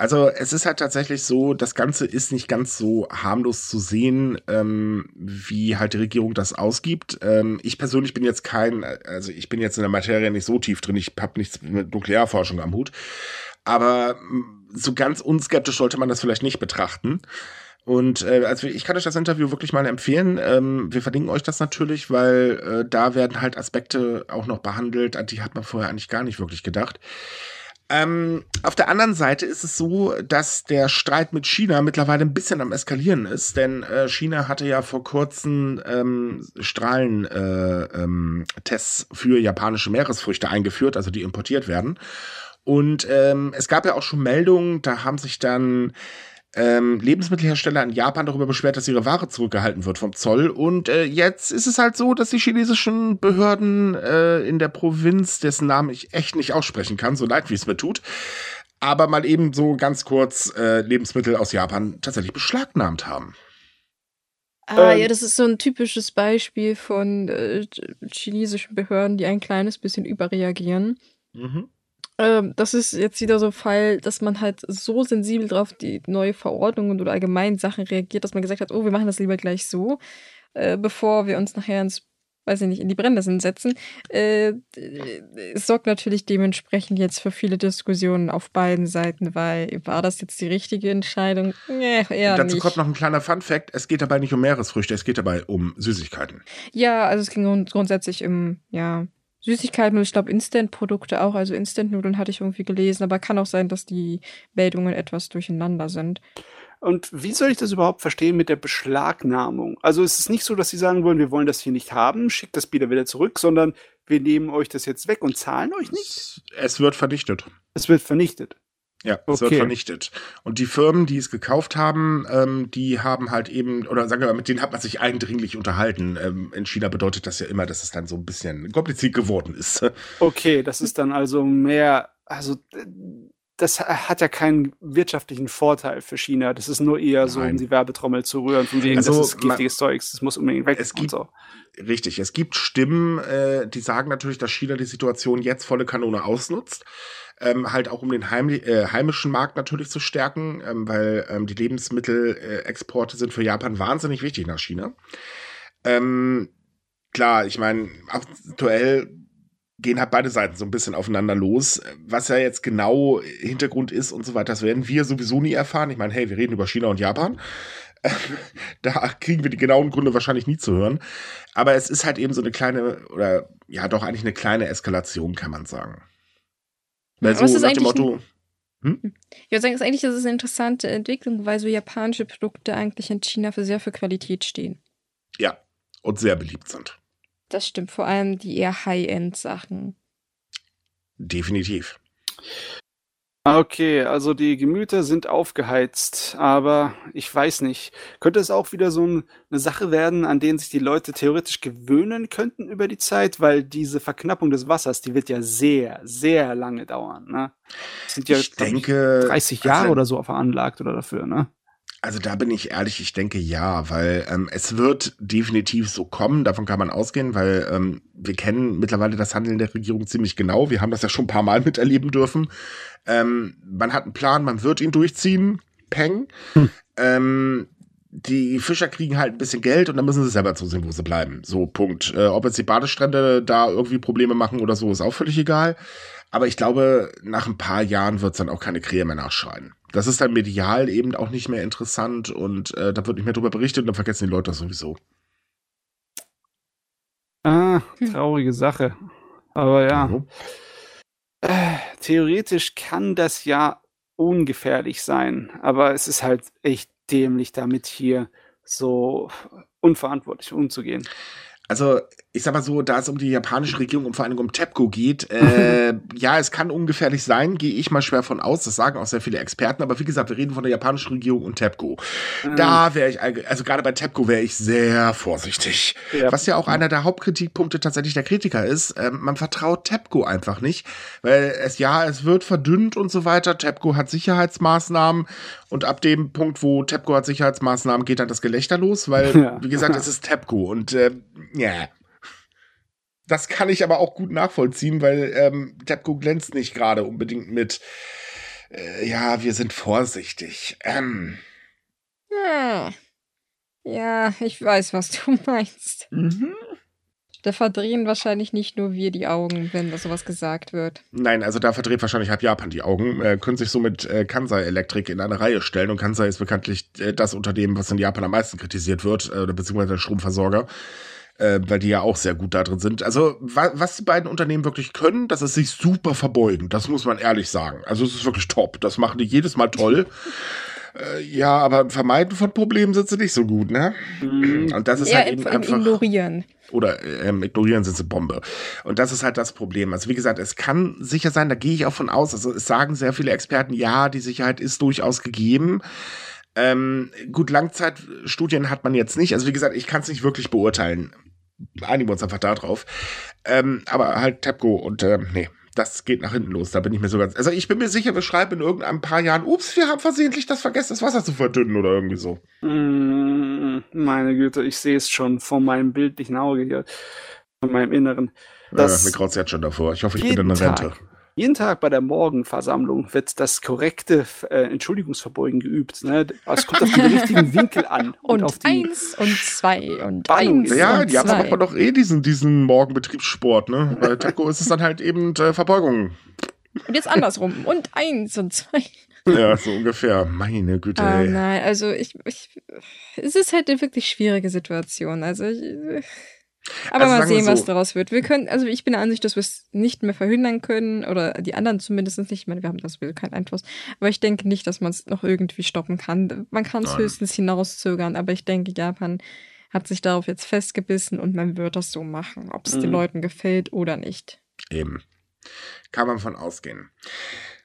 Also es ist halt tatsächlich so, das Ganze ist nicht ganz so harmlos zu sehen, ähm, wie halt die Regierung das ausgibt. Ähm, ich persönlich bin jetzt kein, also ich bin jetzt in der Materie nicht so tief drin, ich habe nichts mit Nuklearforschung am Hut. Aber mm, so ganz unskeptisch sollte man das vielleicht nicht betrachten. Und äh, also ich kann euch das Interview wirklich mal empfehlen. Ähm, wir verlinken euch das natürlich, weil äh, da werden halt Aspekte auch noch behandelt, an die hat man vorher eigentlich gar nicht wirklich gedacht. Ähm, auf der anderen Seite ist es so, dass der Streit mit China mittlerweile ein bisschen am Eskalieren ist, denn äh, China hatte ja vor kurzem ähm, Strahlentests äh, ähm, für japanische Meeresfrüchte eingeführt, also die importiert werden. Und ähm, es gab ja auch schon Meldungen, da haben sich dann ähm, Lebensmittelhersteller in Japan darüber beschwert, dass ihre Ware zurückgehalten wird vom Zoll. Und äh, jetzt ist es halt so, dass die chinesischen Behörden äh, in der Provinz, dessen Namen ich echt nicht aussprechen kann, so leid wie es mir tut, aber mal eben so ganz kurz äh, Lebensmittel aus Japan tatsächlich beschlagnahmt haben. Ah, ähm, ja, das ist so ein typisches Beispiel von äh, chinesischen Behörden, die ein kleines bisschen überreagieren. Mhm. Ähm, das ist jetzt wieder so ein Fall, dass man halt so sensibel drauf die neue Verordnungen oder allgemein Sachen reagiert, dass man gesagt hat, oh, wir machen das lieber gleich so, äh, bevor wir uns nachher ins, weiß ich nicht, in die Brennnesseln setzen. Äh, es sorgt natürlich dementsprechend jetzt für viele Diskussionen auf beiden Seiten, weil war das jetzt die richtige Entscheidung? Nee, eher Dazu nicht. kommt noch ein kleiner Fun-Fact: Es geht dabei nicht um Meeresfrüchte, es geht dabei um Süßigkeiten. Ja, also es ging grundsätzlich um, ja, Süßigkeiten und ich glaube Instant-Produkte auch. Also Instant-Nudeln hatte ich irgendwie gelesen, aber kann auch sein, dass die Meldungen etwas durcheinander sind. Und wie soll ich das überhaupt verstehen mit der Beschlagnahmung? Also es ist nicht so, dass sie sagen wollen, wir wollen das hier nicht haben, schickt das wieder wieder zurück, sondern wir nehmen euch das jetzt weg und zahlen euch nicht. Es wird vernichtet. Es wird vernichtet. Ja, es wird Okay. vernichtet. Und die Firmen, die es gekauft haben, ähm, die haben halt eben, oder sagen wir mal, mit denen hat man sich eindringlich unterhalten. Ähm, in China bedeutet das ja immer, dass es dann so ein bisschen kompliziert geworden ist. Okay, das ist dann also mehr, also das hat ja keinen wirtschaftlichen Vorteil für China. Das ist nur eher so, Nein. um die Werbetrommel zu rühren, von wegen, Also, das ist man- giftiges Zeugs, das muss unbedingt weg Es gibt- so. Richtig, es gibt Stimmen, äh, die sagen natürlich, dass China die Situation jetzt volle Kanone ausnutzt. Ähm, halt auch um den heim, äh, heimischen Markt natürlich zu stärken, ähm, weil ähm, die Lebensmittelexporte Exporte sind für Japan wahnsinnig wichtig nach China. Ähm, klar, ich meine, aktuell gehen halt beide Seiten so ein bisschen aufeinander los. Was ja jetzt genau Hintergrund ist und so weiter, das werden wir sowieso nie erfahren. Ich meine, hey, wir reden über China und Japan. da kriegen wir die genauen Gründe wahrscheinlich nie zu hören. Aber es ist halt eben so eine kleine, oder ja, doch eigentlich eine kleine Eskalation, kann man sagen. Weil so ist nach dem Motto, Ich würde sagen, es ist eigentlich ist es eine interessante Entwicklung, weil so japanische Produkte eigentlich in China für sehr für Qualität stehen. ja, und sehr beliebt sind. Das stimmt, vor allem die eher High-End-Sachen. Definitiv. Okay, also die Gemüter sind aufgeheizt, aber ich weiß nicht. Könnte es auch wieder so ein, eine Sache werden, an denen sich die Leute theoretisch gewöhnen könnten über die Zeit, weil diese Verknappung des Wassers, die wird ja sehr, sehr lange dauern. Ne? Das sind ja ich denke. 30 Jahre also, oder so veranlagt oder dafür, ne? Also da bin ich ehrlich, ich denke ja, weil ähm, es wird definitiv so kommen, davon kann man ausgehen, weil ähm, wir kennen mittlerweile das Handeln der Regierung ziemlich genau. Wir haben das ja schon ein paar Mal miterleben dürfen. Ähm, man hat einen Plan, man wird ihn durchziehen. Peng. Hm. Ähm, die Fischer kriegen halt ein bisschen Geld und dann müssen sie selber zusehen, wo sie bleiben. So, Punkt. Äh, ob jetzt die Badestrände da irgendwie Probleme machen oder so, ist auch völlig egal. Aber ich glaube, nach ein paar Jahren wird es dann auch keine Krähe mehr nachschreien. Das ist dann medial eben auch nicht mehr interessant und äh, da wird nicht mehr drüber berichtet und dann vergessen die Leute das sowieso. Ah, Hm. traurige Sache. Aber ja. Mhm. Äh, theoretisch kann das ja ungefährlich sein, aber es ist halt echt dämlich, damit hier so unverantwortlich umzugehen. Also, ich sag mal so, da es um die japanische Regierung und vor allem um TEPCO geht, äh, ja, es kann ungefährlich sein, gehe ich mal schwer von aus. Das sagen auch sehr viele Experten. Aber wie gesagt, wir reden von der japanischen Regierung und TEPCO. Da wäre ich, also gerade bei TEPCO wäre ich sehr vorsichtig. Ja. Was ja auch einer der Hauptkritikpunkte tatsächlich der Kritiker ist. Ähm, man vertraut TEPCO einfach nicht, weil es ja, es wird verdünnt und so weiter. TEPCO hat Sicherheitsmaßnahmen und ab dem Punkt, wo TEPCO hat Sicherheitsmaßnahmen, geht dann das Gelächter los, weil, Ja. wie gesagt, es ist TEPCO und äh, ja. Das kann ich aber auch gut nachvollziehen, weil ähm, TEPCO glänzt nicht gerade unbedingt mit, äh, ja, wir sind vorsichtig. Ähm, Ja. ja, ich weiß, was du meinst. mhm. Da verdrehen wahrscheinlich nicht nur wir die Augen, wenn da sowas gesagt wird. Nein, also da verdreht wahrscheinlich halb Japan die Augen, äh, können sich somit äh, Kansai Electric in eine Reihe stellen und Kansai ist bekanntlich äh, das Unternehmen, was in Japan am meisten kritisiert wird, äh, oder beziehungsweise der Stromversorger, äh, weil die ja auch sehr gut da drin sind. Also wa was die beiden Unternehmen wirklich können, das ist sich super verbeugen, das muss man ehrlich sagen. Also es ist wirklich top, das machen die jedes Mal toll. äh, ja, aber im Vermeiden von Problemen sind sie nicht so gut, ne? Mhm. Und das ist Eher halt eben einfach Ignorieren. oder ähm, ignorieren sind sie Bombe. Und das ist halt das Problem. Also wie gesagt, es kann sicher sein, da gehe ich auch von aus. Also es sagen sehr viele Experten, ja, die Sicherheit ist durchaus gegeben. Ähm, gut, Langzeitstudien hat man jetzt nicht. Also wie gesagt, ich kann es nicht wirklich beurteilen. Einigen wir uns einfach da drauf. Ähm, aber halt TEPCO und ähm, nee, das geht nach hinten los. Da bin ich mir sogar. Also ich bin mir sicher, wir schreiben in irgendeinem paar Jahren, ups, wir haben versehentlich das vergessen, das Wasser zu verdünnen oder irgendwie so. Mm, Meine Güte, ich sehe es schon vor meinem bildlichen Auge hier, von meinem Inneren. Das- äh, mir graut's jetzt schon davor. Ich hoffe, ich bin in der Rente. Tag. Jeden Tag bei der Morgenversammlung wird das korrekte äh, Entschuldigungsverbeugen geübt. Ne? Es kommt auf den richtigen Winkel an und, Und, auf die. eins und zwei und Spannung. eins Ja, und die haben zwei. aber doch eh diesen, diesen Morgenbetriebssport, ne? Bei Taco ist es dann halt eben äh, Verbeugung. Und jetzt andersrum. Und eins und zwei. Ja, so ungefähr. Meine Güte, Ah, ey. nein, also ich, ich. Es ist halt eine wirklich schwierige Situation. Also ich, Aber Also mal sehen, was so. daraus wird. Wir können, also ich bin der Ansicht, dass wir es nicht mehr verhindern können oder die anderen zumindest nicht. Ich meine, wir haben da sowieso keinen Einfluss. Aber ich denke nicht, dass man es noch irgendwie stoppen kann. Man kann es höchstens hinauszögern, aber ich denke, Japan hat sich darauf jetzt festgebissen und man wird das so machen, ob es den Mhm. Leuten gefällt oder nicht. Eben. Kann man von ausgehen.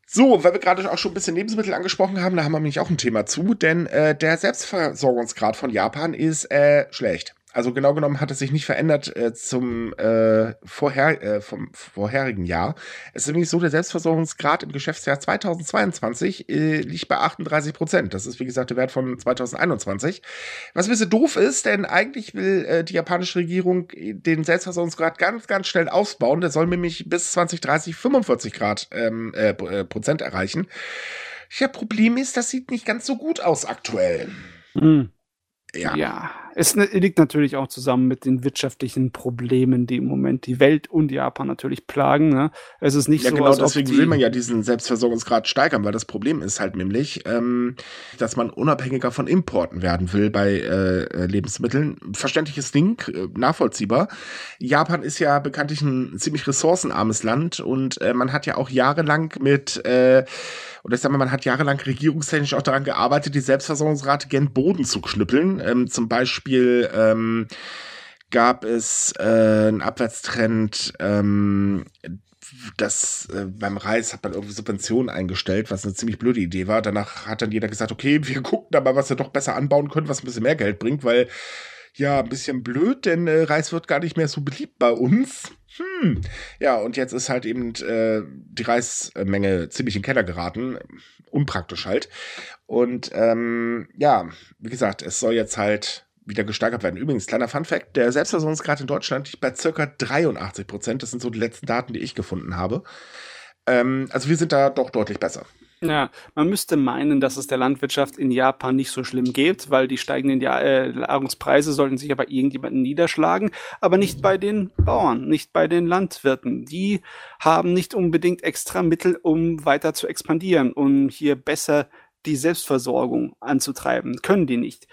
So, weil wir gerade auch schon ein bisschen Lebensmittel angesprochen haben, da haben wir nämlich auch ein Thema zu, denn äh, der Selbstversorgungsgrad von Japan ist äh, schlecht. Also genau genommen hat es sich nicht verändert äh, zum äh, vorher, äh, vom vorherigen Jahr. Es ist nämlich so, der Selbstversorgungsgrad im Geschäftsjahr 2022 äh, liegt bei 38 Prozent. Das ist wie gesagt der Wert von 2021. Was ein bisschen doof ist, denn eigentlich will äh, die japanische Regierung den Selbstversorgungsgrad ganz, ganz schnell ausbauen. Der soll nämlich bis 2030 45 Grad ähm, äh, äh, Prozent erreichen. Ja, Problem ist, das sieht nicht ganz so gut aus aktuell. Hm. Ja. Ja, es liegt natürlich auch zusammen mit den wirtschaftlichen Problemen, die im Moment die Welt und Japan natürlich plagen. Ne? Es ist nicht Ja, so, genau deswegen will man ja diesen Selbstversorgungsgrad steigern, weil das Problem ist halt nämlich, ähm, dass man unabhängiger von Importen werden will bei äh, äh, Lebensmitteln. Verständliches Ding, äh, nachvollziehbar. Japan ist ja bekanntlich ein ziemlich ressourcenarmes Land und äh, man hat ja auch jahrelang mit, äh, oder ich sag mal, man hat jahrelang regierungstechnisch auch daran gearbeitet, die Selbstversorgungsrate gen Boden zu knüppeln. Ähm, zum Beispiel ähm, gab es äh, einen Abwärtstrend, ähm, das äh, beim Reis hat man irgendwie Subventionen eingestellt, was eine ziemlich blöde Idee war. Danach hat dann jeder gesagt, okay, wir gucken da mal, was wir doch besser anbauen können, was ein bisschen mehr Geld bringt, weil ja, ein bisschen blöd, denn äh, Reis wird gar nicht mehr so beliebt bei uns. Hm. Ja, und jetzt ist halt eben äh, die Reismenge ziemlich in den Keller geraten. Unpraktisch halt. Und ähm, ja, wie gesagt, es soll jetzt halt wieder gesteigert werden. Übrigens, kleiner Fun-Fact: Der Selbstversorgungsgrad in Deutschland liegt bei circa 83 Prozent. Das sind so die letzten Daten, die ich gefunden habe. Ähm, also, wir sind da doch deutlich besser. Ja, man müsste meinen, dass es der Landwirtschaft in Japan nicht so schlimm geht, weil die steigenden ja äh, Nahrungspreise sollten sich ja bei irgendjemandem niederschlagen, aber nicht bei den Bauern, nicht bei den Landwirten. Die haben nicht unbedingt extra Mittel, um weiter zu expandieren, um hier besser die Selbstversorgung anzutreiben. Können die nicht.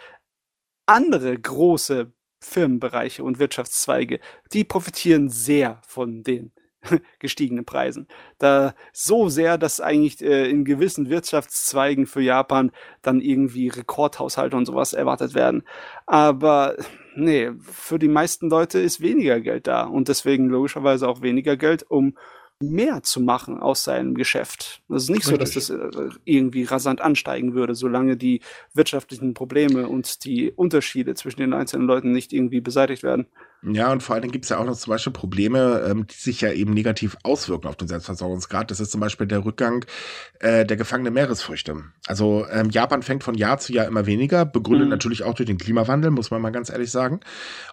Andere große Firmenbereiche und Wirtschaftszweige, die profitieren sehr von den gestiegenen Preisen. Da so sehr, dass eigentlich äh, in gewissen Wirtschaftszweigen für Japan dann irgendwie Rekordhaushalte und sowas erwartet werden. Aber nee, für die meisten Leute ist weniger Geld da und deswegen logischerweise auch weniger Geld, um mehr zu machen aus seinem Geschäft. Es ist nicht so, dass das äh, irgendwie rasant ansteigen würde, solange die wirtschaftlichen Probleme und die Unterschiede zwischen den einzelnen Leuten nicht irgendwie beseitigt werden. Ja, und vor allen Dingen gibt es ja auch noch zum Beispiel Probleme, ähm, die sich ja eben negativ auswirken auf den Selbstversorgungsgrad. Das ist zum Beispiel der Rückgang äh, der gefangenen Meeresfrüchte. Also ähm, Japan fängt von Jahr zu Jahr immer weniger, begründet Mhm. natürlich auch durch den Klimawandel, muss man mal ganz ehrlich sagen.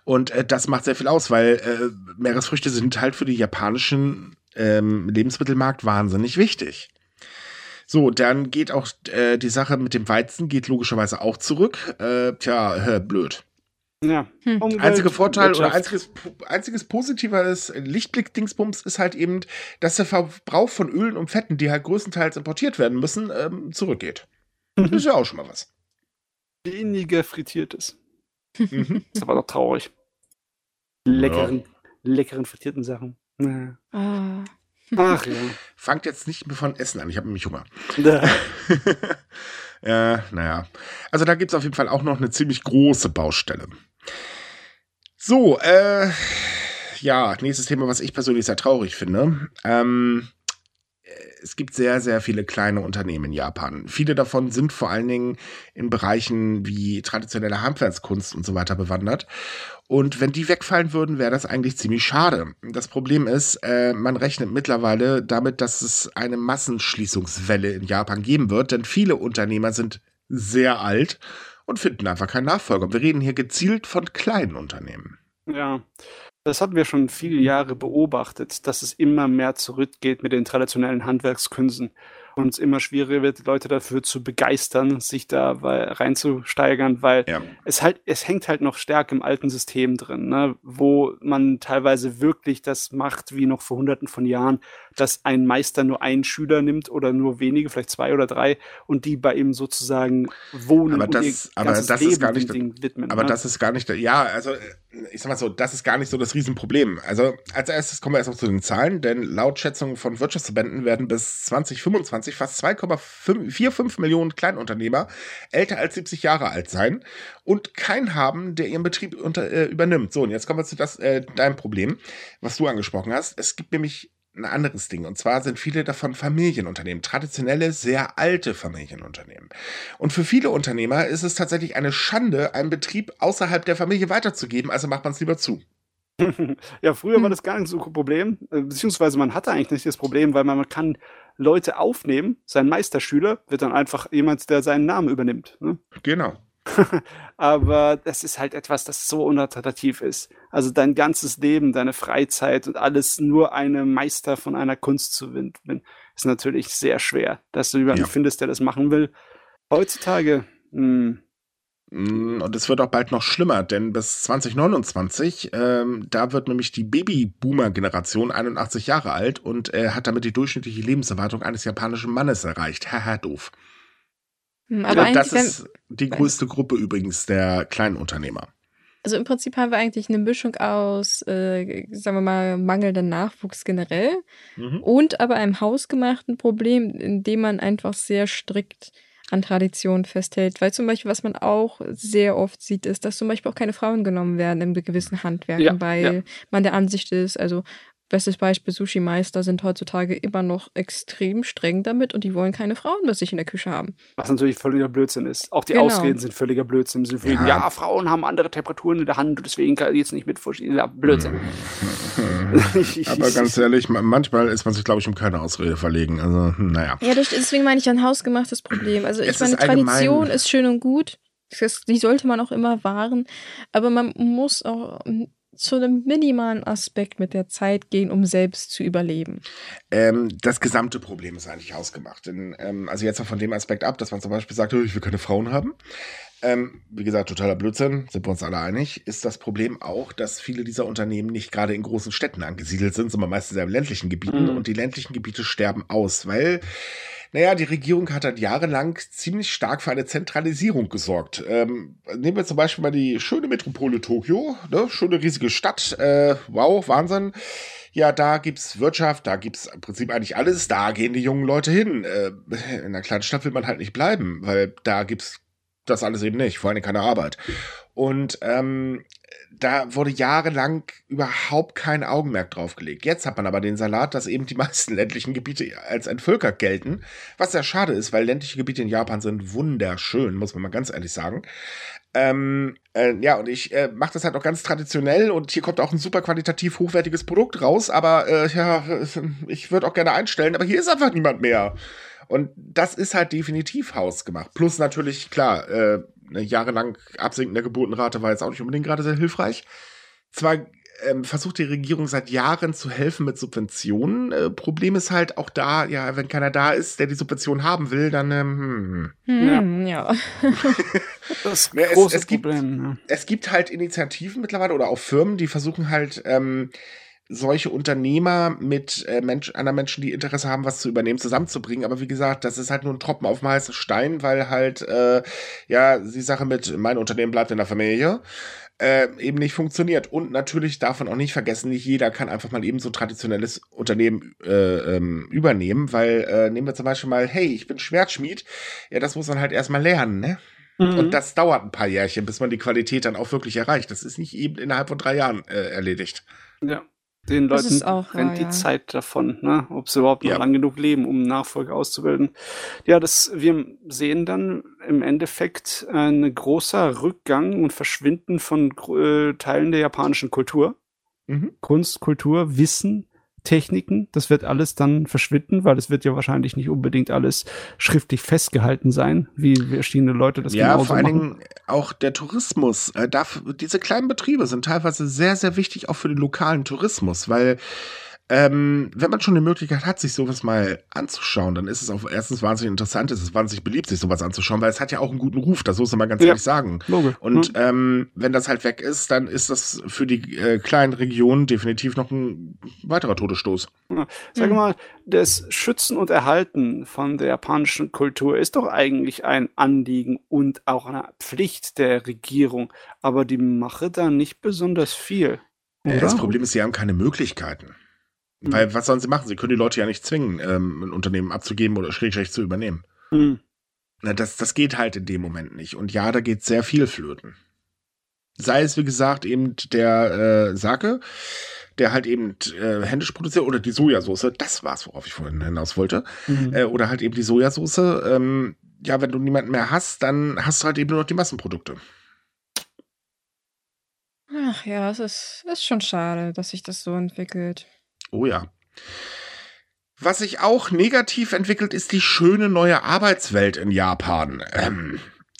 Und äh, das macht sehr viel aus, weil äh, Meeresfrüchte sind halt für die japanischen ähm, Lebensmittelmarkt wahnsinnig wichtig. So, dann geht auch äh, die Sache mit dem Weizen geht logischerweise auch zurück. Äh, tja, äh, blöd. Ja. Hm. Einziger Vorteil oder Wirtschaft. einziges, einziges positives Lichtblick-Dingsbums ist halt eben, dass der Verbrauch von Ölen und Fetten, die halt größtenteils importiert werden müssen, ähm, zurückgeht. Das ist ja auch schon mal was. weniger frittiertes. Mhm. Ist aber doch traurig. Leckeren, leckeren frittierten Sachen. Ja. Ah. Ach ja. Fangt jetzt nicht mehr von Essen an, ich habe nämlich Hunger. Ja, naja. Also da gibt es auf jeden Fall auch noch eine ziemlich große Baustelle. So, äh, ja, nächstes Thema, was ich persönlich sehr traurig finde. Ähm, es gibt sehr, sehr viele kleine Unternehmen in Japan. Viele davon sind vor allen Dingen in Bereichen wie traditionelle Handwerkskunst und so weiter bewandert. Und wenn die wegfallen würden, wäre das eigentlich ziemlich schade. Das Problem ist, äh, man rechnet mittlerweile damit, dass es eine Massenschließungswelle in Japan geben wird, denn viele Unternehmer sind sehr alt und finden einfach keinen Nachfolger. Wir reden hier gezielt von kleinen Unternehmen. Ja. Das hatten wir schon viele Jahre beobachtet, dass es immer mehr zurückgeht mit den traditionellen Handwerkskünsten und es immer schwieriger wird, Leute dafür zu begeistern, sich da reinzusteigern, weil Ja. es halt, es hängt halt noch stark im alten System drin, ne? wo man teilweise wirklich das macht, wie noch vor hunderten von Jahren, dass ein Meister nur einen Schüler nimmt oder nur wenige, vielleicht zwei oder drei, und die bei ihm sozusagen wohnen aber und das, ihr aber das Leben ist gar nicht, dem Ding widmen. aber ne? das ist gar nicht, ja, also ich sag mal so, das ist gar nicht so das Riesenproblem. Also als erstes kommen wir erstmal zu den Zahlen, denn laut Schätzungen von Wirtschaftsverbänden werden bis 2025 fast 2,45 Millionen Kleinunternehmer älter als 70 Jahre alt sein und keinen haben, der ihren Betrieb unter, äh, übernimmt. So, und jetzt kommen wir zu das, äh, deinem Problem, was du angesprochen hast. Es gibt nämlich ein anderes Ding. Und zwar sind viele davon Familienunternehmen, traditionelle, sehr alte Familienunternehmen. Und für viele Unternehmer ist es tatsächlich eine Schande, einen Betrieb außerhalb der Familie weiterzugeben, also macht man es lieber zu. ja, früher war das gar nicht so ein Problem, äh, beziehungsweise man hatte eigentlich nicht das Problem, weil man, man kann Leute aufnehmen, sein Meisterschüler wird dann einfach jemand, der seinen Namen übernimmt. Ne? Genau. Aber das ist halt etwas, das so unattraktiv ist. Also dein ganzes Leben, deine Freizeit und alles nur einem Meister von einer Kunst zu widmen, ist natürlich sehr schwer, dass du jemanden Ja. findest, der das machen will. Heutzutage, hm, Mm, Und es wird auch bald noch schlimmer, denn bis 2029, ähm, da wird nämlich die Babyboomer-Generation 81 Jahre alt und äh, hat damit die durchschnittliche Lebenserwartung eines japanischen Mannes erreicht. Haha, doof. Hm, Aber eigentlich, das ist die größte Gruppe übrigens der Kleinunternehmer. also im Prinzip haben wir eigentlich eine Mischung aus, äh, sagen wir mal, mangelndem Nachwuchs generell Mhm. und aber einem hausgemachten Problem, in dem man einfach sehr strikt an Traditionen festhält. Weil zum Beispiel, was man auch sehr oft sieht, ist, dass zum Beispiel auch keine Frauen genommen werden in gewissen Handwerken, Ja, weil ja. man der Ansicht ist, also bestes Beispiel, Sushi-Meister sind heutzutage immer noch extrem streng damit und die wollen keine Frauen bei sich in der Küche haben. was natürlich völliger Blödsinn ist. Auch die Genau. Ausreden sind völliger Blödsinn. Von, Ja. ja. Frauen haben andere Temperaturen in der Hand und deswegen kann ich jetzt nicht mitvorstellen. Ja, Blödsinn. Aber ganz ehrlich, ma- manchmal ist man sich, glaube ich, um keine Ausrede verlegen. Also, hm, naja. Ja, deswegen meine ich ein hausgemachtes Problem. Also ich Es meine, ist Tradition ist schön und gut. Das, die sollte man auch immer wahren. Aber man muss auch mm, zu einem minimalen Aspekt mit der Zeit gehen, um selbst zu überleben. Ähm, das gesamte Problem ist eigentlich ausgemacht. Denn, ähm, also jetzt mal von dem Aspekt ab, dass man zum Beispiel sagt, "Oh, ich will keine Frauen haben. Ähm, wie gesagt, totaler Blödsinn, sind wir uns alle einig. Ist das Problem auch, dass viele dieser Unternehmen nicht gerade in großen Städten angesiedelt sind, sondern meistens in ländlichen Gebieten. Mhm. Und die ländlichen Gebiete sterben aus, weil naja, die Regierung hat halt jahrelang ziemlich stark für eine Zentralisierung gesorgt. Ähm, nehmen wir zum Beispiel mal die schöne Metropole Tokio, ne? schöne riesige Stadt, äh, wow, Wahnsinn. Ja, da gibt's Wirtschaft, da gibt's im Prinzip eigentlich alles, da gehen die jungen Leute hin. Äh, in einer kleinen Stadt will man halt nicht bleiben, weil da gibt's das alles eben nicht, vor allem keine Arbeit. Und ähm, da wurde jahrelang überhaupt kein Augenmerk drauf gelegt. Jetzt hat man aber den Salat, dass eben die meisten ländlichen Gebiete als entvölkert gelten, was sehr schade ist, weil ländliche Gebiete in Japan sind wunderschön, muss man mal ganz ehrlich sagen. Ähm, äh, ja, und ich äh, mache das halt auch ganz traditionell und hier kommt auch ein super qualitativ hochwertiges Produkt raus, aber äh, ja, ich würde auch gerne einstellen, aber hier ist einfach niemand mehr. Und das ist halt definitiv hausgemacht. Plus natürlich, klar, äh, eine jahrelang absinkende Geburtenrate war jetzt auch nicht unbedingt gerade sehr hilfreich. Zwar ähm, versucht die Regierung seit Jahren zu helfen mit Subventionen. Äh, Problem ist halt auch da, ja, wenn keiner da ist, der die Subvention haben will, dann ähm, hm. Hm, ja. Das Ja, es- es gibt- Problem. es gibt halt Initiativen mittlerweile oder auch Firmen, die versuchen halt ähm, solche Unternehmer mit äh, Mensch, anderen Menschen, die Interesse haben, was zu übernehmen, zusammenzubringen. Aber wie gesagt, das ist halt nur ein Tropfen auf dem heißen Stein, weil halt, äh, ja, die Sache mit mein Unternehmen bleibt in der Familie äh, eben nicht funktioniert. Und natürlich darf man auch nicht vergessen, nicht jeder kann einfach mal eben so ein traditionelles Unternehmen äh, ähm, übernehmen, weil äh, nehmen wir zum Beispiel mal, hey, ich bin Schwertschmied, ja, das muss man halt erstmal lernen, ne? Mhm. Und das dauert ein paar Jährchen, bis man die Qualität dann auch wirklich erreicht. Das ist nicht eben innerhalb von drei Jahren äh, erledigt. Ja. Den Leuten auch rennt wahr, die ja. Zeit davon, ne? ob sie überhaupt noch Ja. lang genug leben, um Nachfolger auszubilden. Ja, das, wir sehen dann im Endeffekt ein großer Rückgang und Verschwinden von äh, Teilen der japanischen Kultur. Mhm. Kunst, Kultur, Wissen, Techniken, das wird alles dann verschwinden, weil es wird ja wahrscheinlich nicht unbedingt alles schriftlich festgehalten sein, wie verschiedene Leute das Ja, genauso vor allen machen. Dingen auch der Tourismus. Äh, darf, diese kleinen Betriebe sind teilweise sehr, sehr wichtig auch für den lokalen Tourismus, weil ähm, wenn man schon die Möglichkeit hat, sich sowas mal anzuschauen, dann ist es auch erstens wahnsinnig interessant, es ist wahnsinnig beliebt, sich sowas anzuschauen, weil es hat ja auch einen guten Ruf, das muss man ganz Ja. ehrlich sagen. Logisch. Und Hm. ähm, wenn das halt weg ist, dann ist das für die äh, kleinen Regionen definitiv noch ein weiterer Todesstoß. Sag Hm. mal, das Schützen und Erhalten von der japanischen Kultur ist doch eigentlich ein Anliegen und auch eine Pflicht der Regierung, aber die mache da nicht besonders viel. Äh, Oder? Das Problem ist, sie haben keine Möglichkeiten. Hm. Weil was sollen sie machen? Sie können die Leute ja nicht zwingen, ähm, ein Unternehmen abzugeben oder schrägstrich zu übernehmen. Hm. Na, das, das geht halt in dem Moment nicht. Und ja, da geht sehr viel flöten. Sei es, wie gesagt, eben der äh, Sake, der halt eben äh, händisch produziert, oder die Sojasauce, das war's, worauf ich vorhin hinaus wollte. Hm. Äh, oder halt eben die Sojasauce. Ähm, ja, wenn du niemanden mehr hast, dann hast du halt eben nur noch die Massenprodukte. Ach ja, es ist, ist schon schade, dass sich das so entwickelt. Oh ja. Was sich auch negativ entwickelt, ist die schöne neue Arbeitswelt in Japan. Ähm,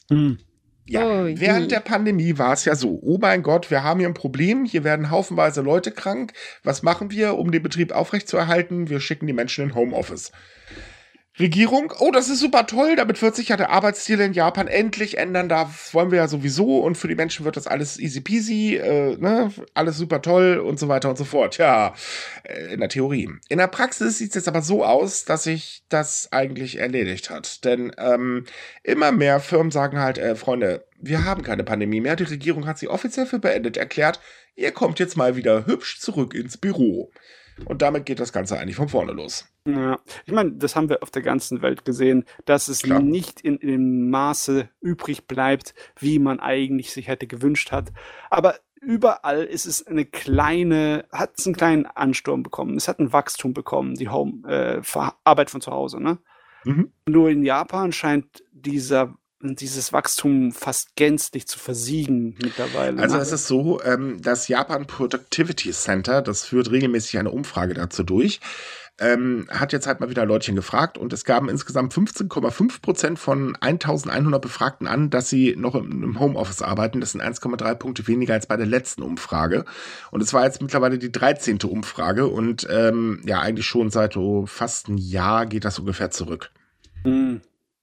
Hm. Ja, Oh während der Pandemie war es ja so, oh mein Gott, wir haben hier ein Problem, hier werden haufenweise Leute krank. Was machen wir, um den Betrieb aufrechtzuerhalten? Wir schicken die Menschen in Homeoffice. Regierung, oh, das ist super toll, damit wird sich ja der Arbeitsstil in Japan endlich ändern, da wollen wir ja sowieso. Und für die Menschen wird das alles easy peasy, äh, ne, alles super toll und so weiter und so fort. Ja, äh, in der Theorie. In der Praxis sieht es jetzt aber so aus, dass sich das eigentlich erledigt hat, denn ähm, immer mehr Firmen sagen halt, äh, Freunde, wir haben keine Pandemie mehr, die Regierung hat sie offiziell für beendet erklärt, ihr kommt jetzt mal wieder hübsch zurück ins Büro. Und damit geht das Ganze eigentlich von vorne los. Ja, ich meine, das haben wir auf der ganzen Welt gesehen, dass es Klar. nicht in, in dem Maße übrig bleibt, wie man eigentlich sich hätte gewünscht hat. Aber überall ist es eine kleine, hat es einen kleinen Ansturm bekommen. Es hat ein Wachstum bekommen, die Home, äh, Arbeit von zu Hause, ne? Mhm. Nur in Japan scheint dieser, dieses Wachstum fast gänzlich zu versiegen mittlerweile. Also ne? es ist so, ähm, das Japan Productivity Center, das führt regelmäßig eine Umfrage dazu durch, ähm, hat jetzt halt mal wieder Leutchen gefragt und es gaben insgesamt 15,5 Prozent von 1100 Befragten an, dass sie noch im, Homeoffice arbeiten. Das sind 1,3 Punkte weniger als bei der letzten Umfrage. Und es war jetzt mittlerweile die 13. Umfrage und ähm, ja, eigentlich schon seit oh, fast ein Jahr geht das ungefähr zurück. Hm.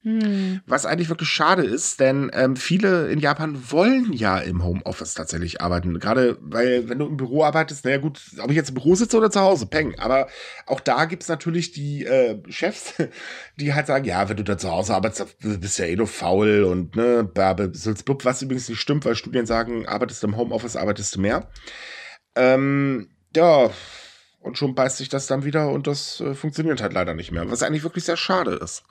Hm. Was eigentlich wirklich schade ist, denn ähm, viele in Japan wollen ja im Homeoffice tatsächlich arbeiten. Gerade weil, wenn du im Büro arbeitest, naja gut, ob ich jetzt im Büro sitze oder zu Hause, peng. Aber auch da gibt's natürlich die äh, Chefs, die halt sagen, ja, wenn du da zu Hause arbeitest, bist du ja eh nur faul und ne, was übrigens nicht stimmt, weil Studien sagen, arbeitest du im Homeoffice, arbeitest du mehr. Ähm, ja, und schon beißt sich das dann wieder und das äh, funktioniert halt leider nicht mehr, was eigentlich wirklich sehr schade ist.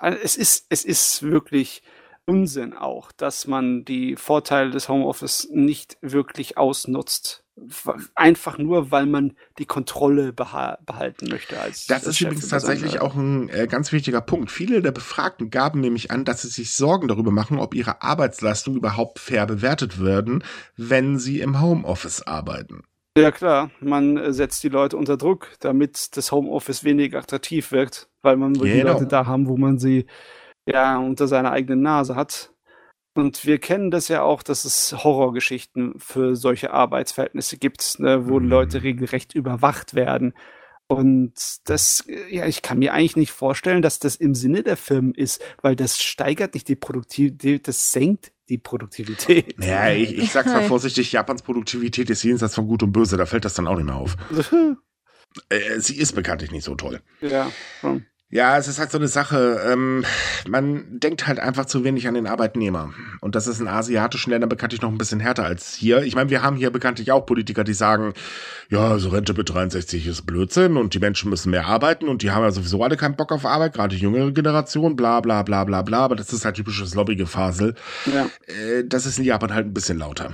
Also es ist, es ist wirklich Unsinn auch, dass man die Vorteile des Homeoffice nicht wirklich ausnutzt. Einfach nur, weil man die Kontrolle beha behalten möchte als Das als ist Chef übrigens tatsächlich auch ein äh, ganz wichtiger Punkt. Viele der Befragten gaben nämlich an, dass sie sich Sorgen darüber machen, ob ihre Arbeitsleistung überhaupt fair bewertet werden, wenn sie im Homeoffice arbeiten. Ja klar, man äh, setzt die Leute unter Druck, damit das Homeoffice weniger attraktiv wirkt, weil man will die Genau. Leute da haben, wo man sie ja unter seiner eigenen Nase hat. Und wir kennen das ja auch, dass es Horrorgeschichten für solche Arbeitsverhältnisse gibt, ne, wo Mhm. Leute regelrecht überwacht werden. Und das, ja, ich kann mir eigentlich nicht vorstellen, dass das im Sinne der Firmen ist, weil das steigert nicht die Produktivität, das senkt die Produktivität. Naja, ich, ich sag's mal vorsichtig, Japans Produktivität ist jenseits von Gut und Böse, da fällt das dann auch nicht mehr auf. Äh, sie ist bekanntlich nicht so toll. ja, schon. Ja, es ist halt so eine Sache. Ähm, man denkt halt einfach zu wenig an den Arbeitnehmer. Und das ist in asiatischen Ländern bekanntlich noch ein bisschen härter als hier. Ich meine, wir haben hier bekanntlich auch Politiker, die sagen, ja, so Rente mit 63 ist Blödsinn und die Menschen müssen mehr arbeiten und die haben ja sowieso alle keinen Bock auf Arbeit, gerade die jüngere Generation, bla bla bla bla bla. Aber das ist halt typisches Lobbygefasel. Ja. Äh, das ist in Japan halt ein bisschen lauter.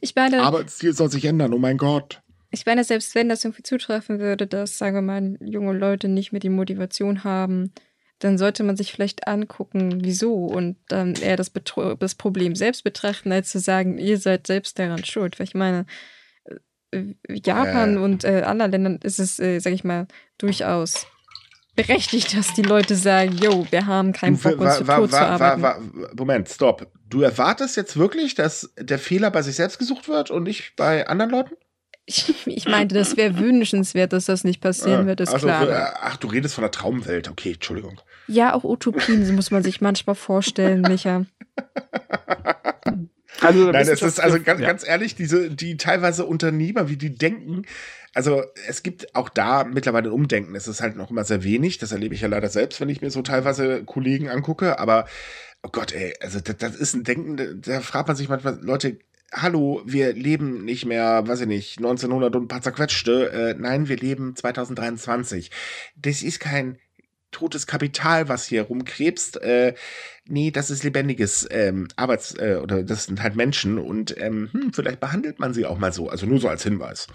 Ich meine, Arbeitsstil soll sich ändern, oh mein Gott. Ich meine, selbst wenn das irgendwie zutreffen würde, dass, sagen wir mal, junge Leute nicht mehr die Motivation haben, dann sollte man sich vielleicht angucken, wieso und dann eher das, Betro das Problem selbst betrachten, als zu sagen, ihr seid selbst daran schuld. Weil ich meine, äh, Japan Äh. und äh, anderen Ländern ist es, äh, sag ich mal, durchaus berechtigt, dass die Leute sagen, yo, wir haben keinen Du, Bock, uns zu Tod zu arbeiten. wa- Moment, stopp. Du erwartest jetzt wirklich, dass der Fehler bei sich selbst gesucht wird und nicht bei anderen Leuten? Ich, ich meinte, das wäre wünschenswert, dass das nicht passieren wird, ist also, klar. äh, ach, du redest von der Traumwelt. Okay, Entschuldigung. Ja, auch Utopien muss man sich manchmal vorstellen, Micha. Also, Nein, es ist also ganz, ja. ganz ehrlich, diese, die teilweise Unternehmer, wie die denken, also es gibt auch da mittlerweile ein Umdenken. Es ist halt noch immer sehr wenig. Das erlebe ich ja leider selbst, wenn ich mir so teilweise Kollegen angucke. Aber oh Gott, ey, also das, das ist ein Denken, da fragt man sich manchmal, Leute, hallo, wir leben nicht mehr, weiß ich nicht, 1900 und ein paar zerquetschte. Äh, nein, wir leben 2023. Das ist kein totes Kapital, was hier rumkrebst. Äh, nee, das ist lebendiges ähm, Arbeits- äh, oder das sind halt Menschen und ähm, hm, vielleicht behandelt man sie auch mal so. Also nur so als Hinweis.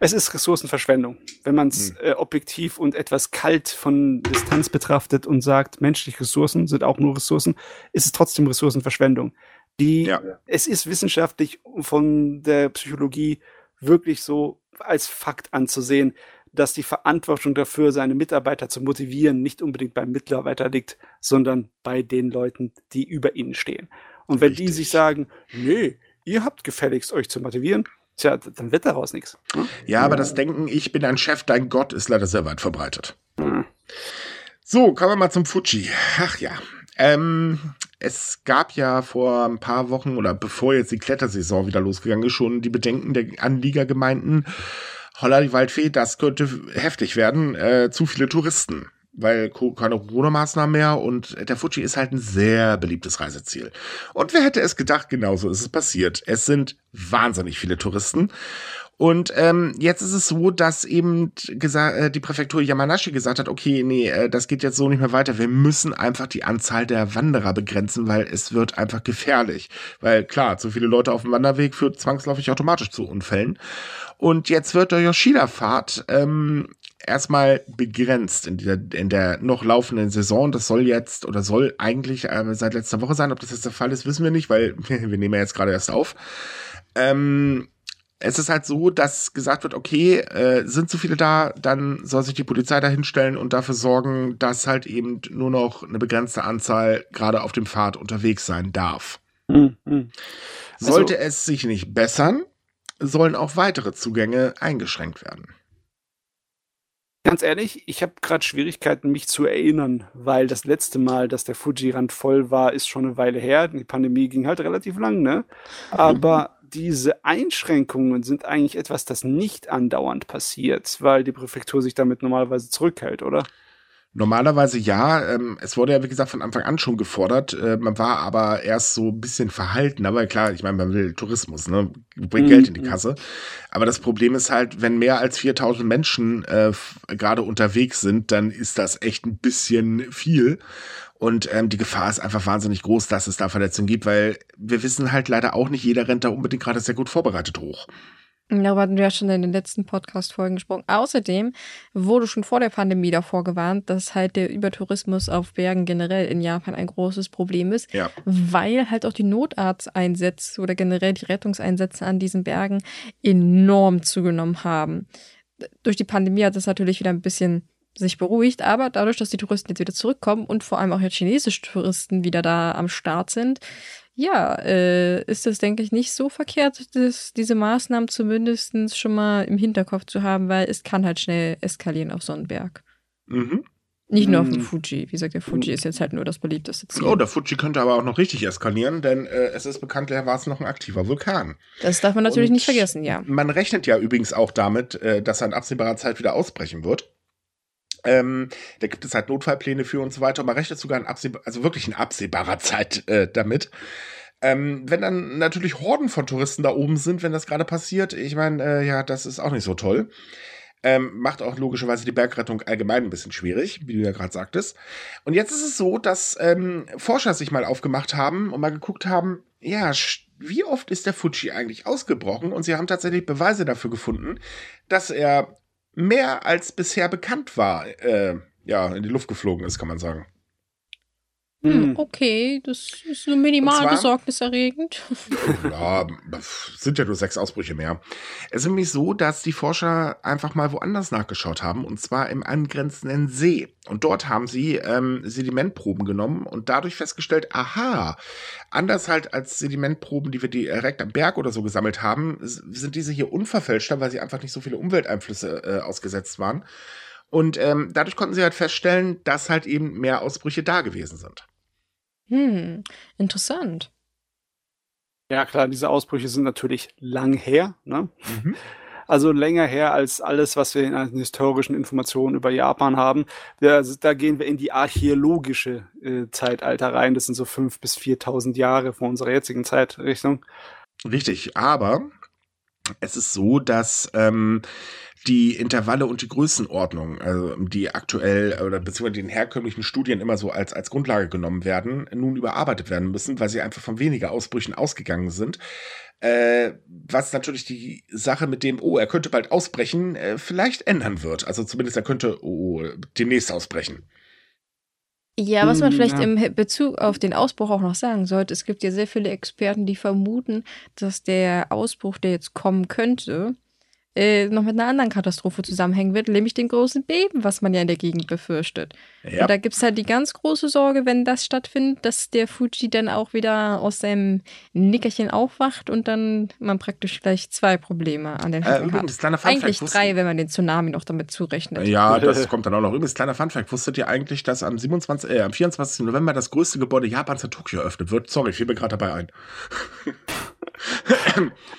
Es ist Ressourcenverschwendung. Wenn man es Hm. äh, objektiv und etwas kalt von Distanz betrachtet und sagt, menschliche Ressourcen sind auch nur Ressourcen, ist es trotzdem Ressourcenverschwendung. Die, Ja. Es ist wissenschaftlich von der Psychologie wirklich so als Fakt anzusehen, dass die Verantwortung dafür, seine Mitarbeiter zu motivieren, nicht unbedingt beim Mitarbeiter liegt, sondern bei den Leuten, die über ihnen stehen. Und wenn die Richtig. sich sagen, nee, ihr habt gefälligst euch zu motivieren, tja, dann wird daraus nichts. ne? Ja, aber das Denken, ich bin ein Chef, dein Gott, ist leider sehr weit verbreitet. Hm. So, kommen wir mal zum Fuji. Ach ja. Ähm, es gab ja vor ein paar Wochen oder bevor jetzt die Klettersaison wieder losgegangen ist, schon die Bedenken der Anliegergemeinden. Holla die Waldfee, das könnte heftig werden. Äh, zu viele Touristen. Weil keine Corona-Maßnahmen mehr und der Fuji ist halt ein sehr beliebtes Reiseziel. Und wer hätte es gedacht, genauso ist es passiert. Es sind wahnsinnig viele Touristen. Und ähm, jetzt ist es so, dass eben äh, die Präfektur Yamanashi gesagt hat, okay, nee, äh, das geht jetzt so nicht mehr weiter. Wir müssen einfach die Anzahl der Wanderer begrenzen, weil es wird einfach gefährlich. Weil klar, zu viele Leute auf dem Wanderweg führt zwangsläufig automatisch zu Unfällen. Und jetzt wird der Yoshida-Fahrt ähm, erstmal begrenzt in der, in der noch laufenden Saison. Das soll jetzt oder soll eigentlich äh, seit letzter Woche sein. Ob das jetzt der Fall ist, wissen wir nicht, weil wir nehmen ja jetzt gerade erst auf. Ähm, es ist halt so, dass gesagt wird, okay, äh, sind zu viele da, dann soll sich die Polizei da hinstellen und dafür sorgen, dass halt eben nur noch eine begrenzte Anzahl gerade auf dem Pfad unterwegs sein darf. Hm, hm. Also- Sollte es sich nicht bessern, sollen auch weitere Zugänge eingeschränkt werden. Ganz ehrlich, ich habe gerade Schwierigkeiten, mich zu erinnern, weil das letzte Mal, dass der Fuji-Rand voll war, ist schon eine Weile her. Die Pandemie ging halt relativ lang, ne? Aber diese Einschränkungen sind eigentlich etwas, das nicht andauernd passiert, weil die Präfektur sich damit normalerweise zurückhält, oder? Normalerweise ja. Ähm, es wurde ja, wie gesagt, von Anfang an schon gefordert. Äh, man war aber erst so ein bisschen verhalten. Aber klar, ich meine, man will Tourismus, ne? Bringt Mhm. Geld in die Kasse. Aber das Problem ist halt, wenn mehr als 4000 Menschen äh, gerade unterwegs sind, dann ist das echt ein bisschen viel. Und ähm, die Gefahr ist einfach wahnsinnig groß, dass es da Verletzungen gibt, weil wir wissen halt leider auch nicht, jeder rennt da unbedingt gerade sehr gut vorbereitet hoch. Darüber hatten wir ja schon in den letzten Podcast-Folgen gesprochen. Außerdem wurde schon vor der Pandemie davor gewarnt, dass halt der Übertourismus auf Bergen generell in Japan ein großes Problem ist, Ja. weil halt auch die Notarzteinsätze oder generell die Rettungseinsätze an diesen Bergen enorm zugenommen haben. Durch die Pandemie hat das natürlich wieder ein bisschen sich beruhigt, aber dadurch, dass die Touristen jetzt wieder zurückkommen und vor allem auch jetzt chinesische Touristen wieder da am Start sind, ja, äh, ist es, denke ich, nicht so verkehrt, das, diese Maßnahmen zumindest schon mal im Hinterkopf zu haben, weil es kann halt schnell eskalieren auf so einen Berg. Mhm. Nicht nur auf den Hm. Fuji. Wie gesagt, der Fuji ist jetzt halt nur das beliebteste Ziel. Oh, der Fuji könnte aber auch noch richtig eskalieren, denn äh, es ist bekanntlichermaßen noch ein aktiver Vulkan. das darf man natürlich Und nicht vergessen, ja. Man rechnet ja übrigens auch damit, äh, dass er in absehbarer Zeit wieder ausbrechen wird. Ähm, da gibt es halt Notfallpläne für und so weiter. Und man rechnet sogar in absehbar, also wirklich in absehbarer Zeit äh, damit. Ähm, wenn dann natürlich Horden von Touristen da oben sind, wenn das gerade passiert, ich meine, äh, ja, das ist auch nicht so toll. Ähm, macht auch logischerweise die Bergrettung allgemein ein bisschen schwierig, wie du ja gerade sagtest. Und jetzt ist es so, dass ähm, Forscher sich mal aufgemacht haben und mal geguckt haben, ja, wie oft ist der Fuji eigentlich ausgebrochen? Und sie haben tatsächlich Beweise dafür gefunden, dass er mehr als bisher bekannt war, äh, ja, in die Luft geflogen ist, kann man sagen. Hm, okay, das ist nur minimal zwar- besorgniserregend. Ja, sind ja nur sechs Ausbrüche mehr. Es ist nämlich so, dass die Forscher einfach mal woanders nachgeschaut haben, und zwar im angrenzenden See. Und dort haben sie ähm, Sedimentproben genommen und dadurch festgestellt, aha, anders halt als Sedimentproben, die wir direkt am Berg oder so gesammelt haben, sind diese hier unverfälschter, weil sie einfach nicht so viele Umwelteinflüsse äh, ausgesetzt waren. Und ähm, dadurch konnten sie halt feststellen, dass halt eben mehr Ausbrüche da gewesen sind. Hm, interessant. Ja, klar, diese Ausbrüche sind natürlich lang her, ne? Also länger her als alles, was wir in an historischen Informationen über Japan haben. Da, da gehen wir in die archäologische äh, Zeitalter rein. Das sind so 5.000 bis 4.000 Jahre vor unserer jetzigen Zeitrichtung. Richtig, aber es ist so, dass ähm, die Intervalle und die Größenordnung, also die aktuell oder beziehungsweise den herkömmlichen Studien immer so als, als Grundlage genommen werden, nun überarbeitet werden müssen, weil sie einfach von weniger Ausbrüchen ausgegangen sind. Äh, was natürlich die Sache mit dem, oh, er könnte bald ausbrechen, äh, vielleicht ändern wird. Also zumindest er könnte oh, demnächst ausbrechen. Ja, was man Hm, vielleicht ja. im Bezug auf den Ausbruch auch noch sagen sollte, es gibt ja sehr viele Experten, die vermuten, dass der Ausbruch, der jetzt kommen könnte, äh, noch mit einer anderen Katastrophe zusammenhängen wird, nämlich dem großen Beben, was man ja in der Gegend befürchtet. Ja. Und da gibt es halt die ganz große Sorge, wenn das stattfindet, dass der Fuji dann auch wieder aus seinem Nickerchen aufwacht und dann man praktisch gleich zwei Probleme an den Äh, Händen übrigens, hat. Funfact. Eigentlich drei, wenn man den Tsunami noch damit zurechnet. Ja, das kommt dann auch noch. Übrigens, kleiner Funfact. Wusstet ihr eigentlich, dass am 27, äh, am 24. November das größte Gebäude Japans in Tokio eröffnet wird? Sorry, fiel mir gerade dabei ein.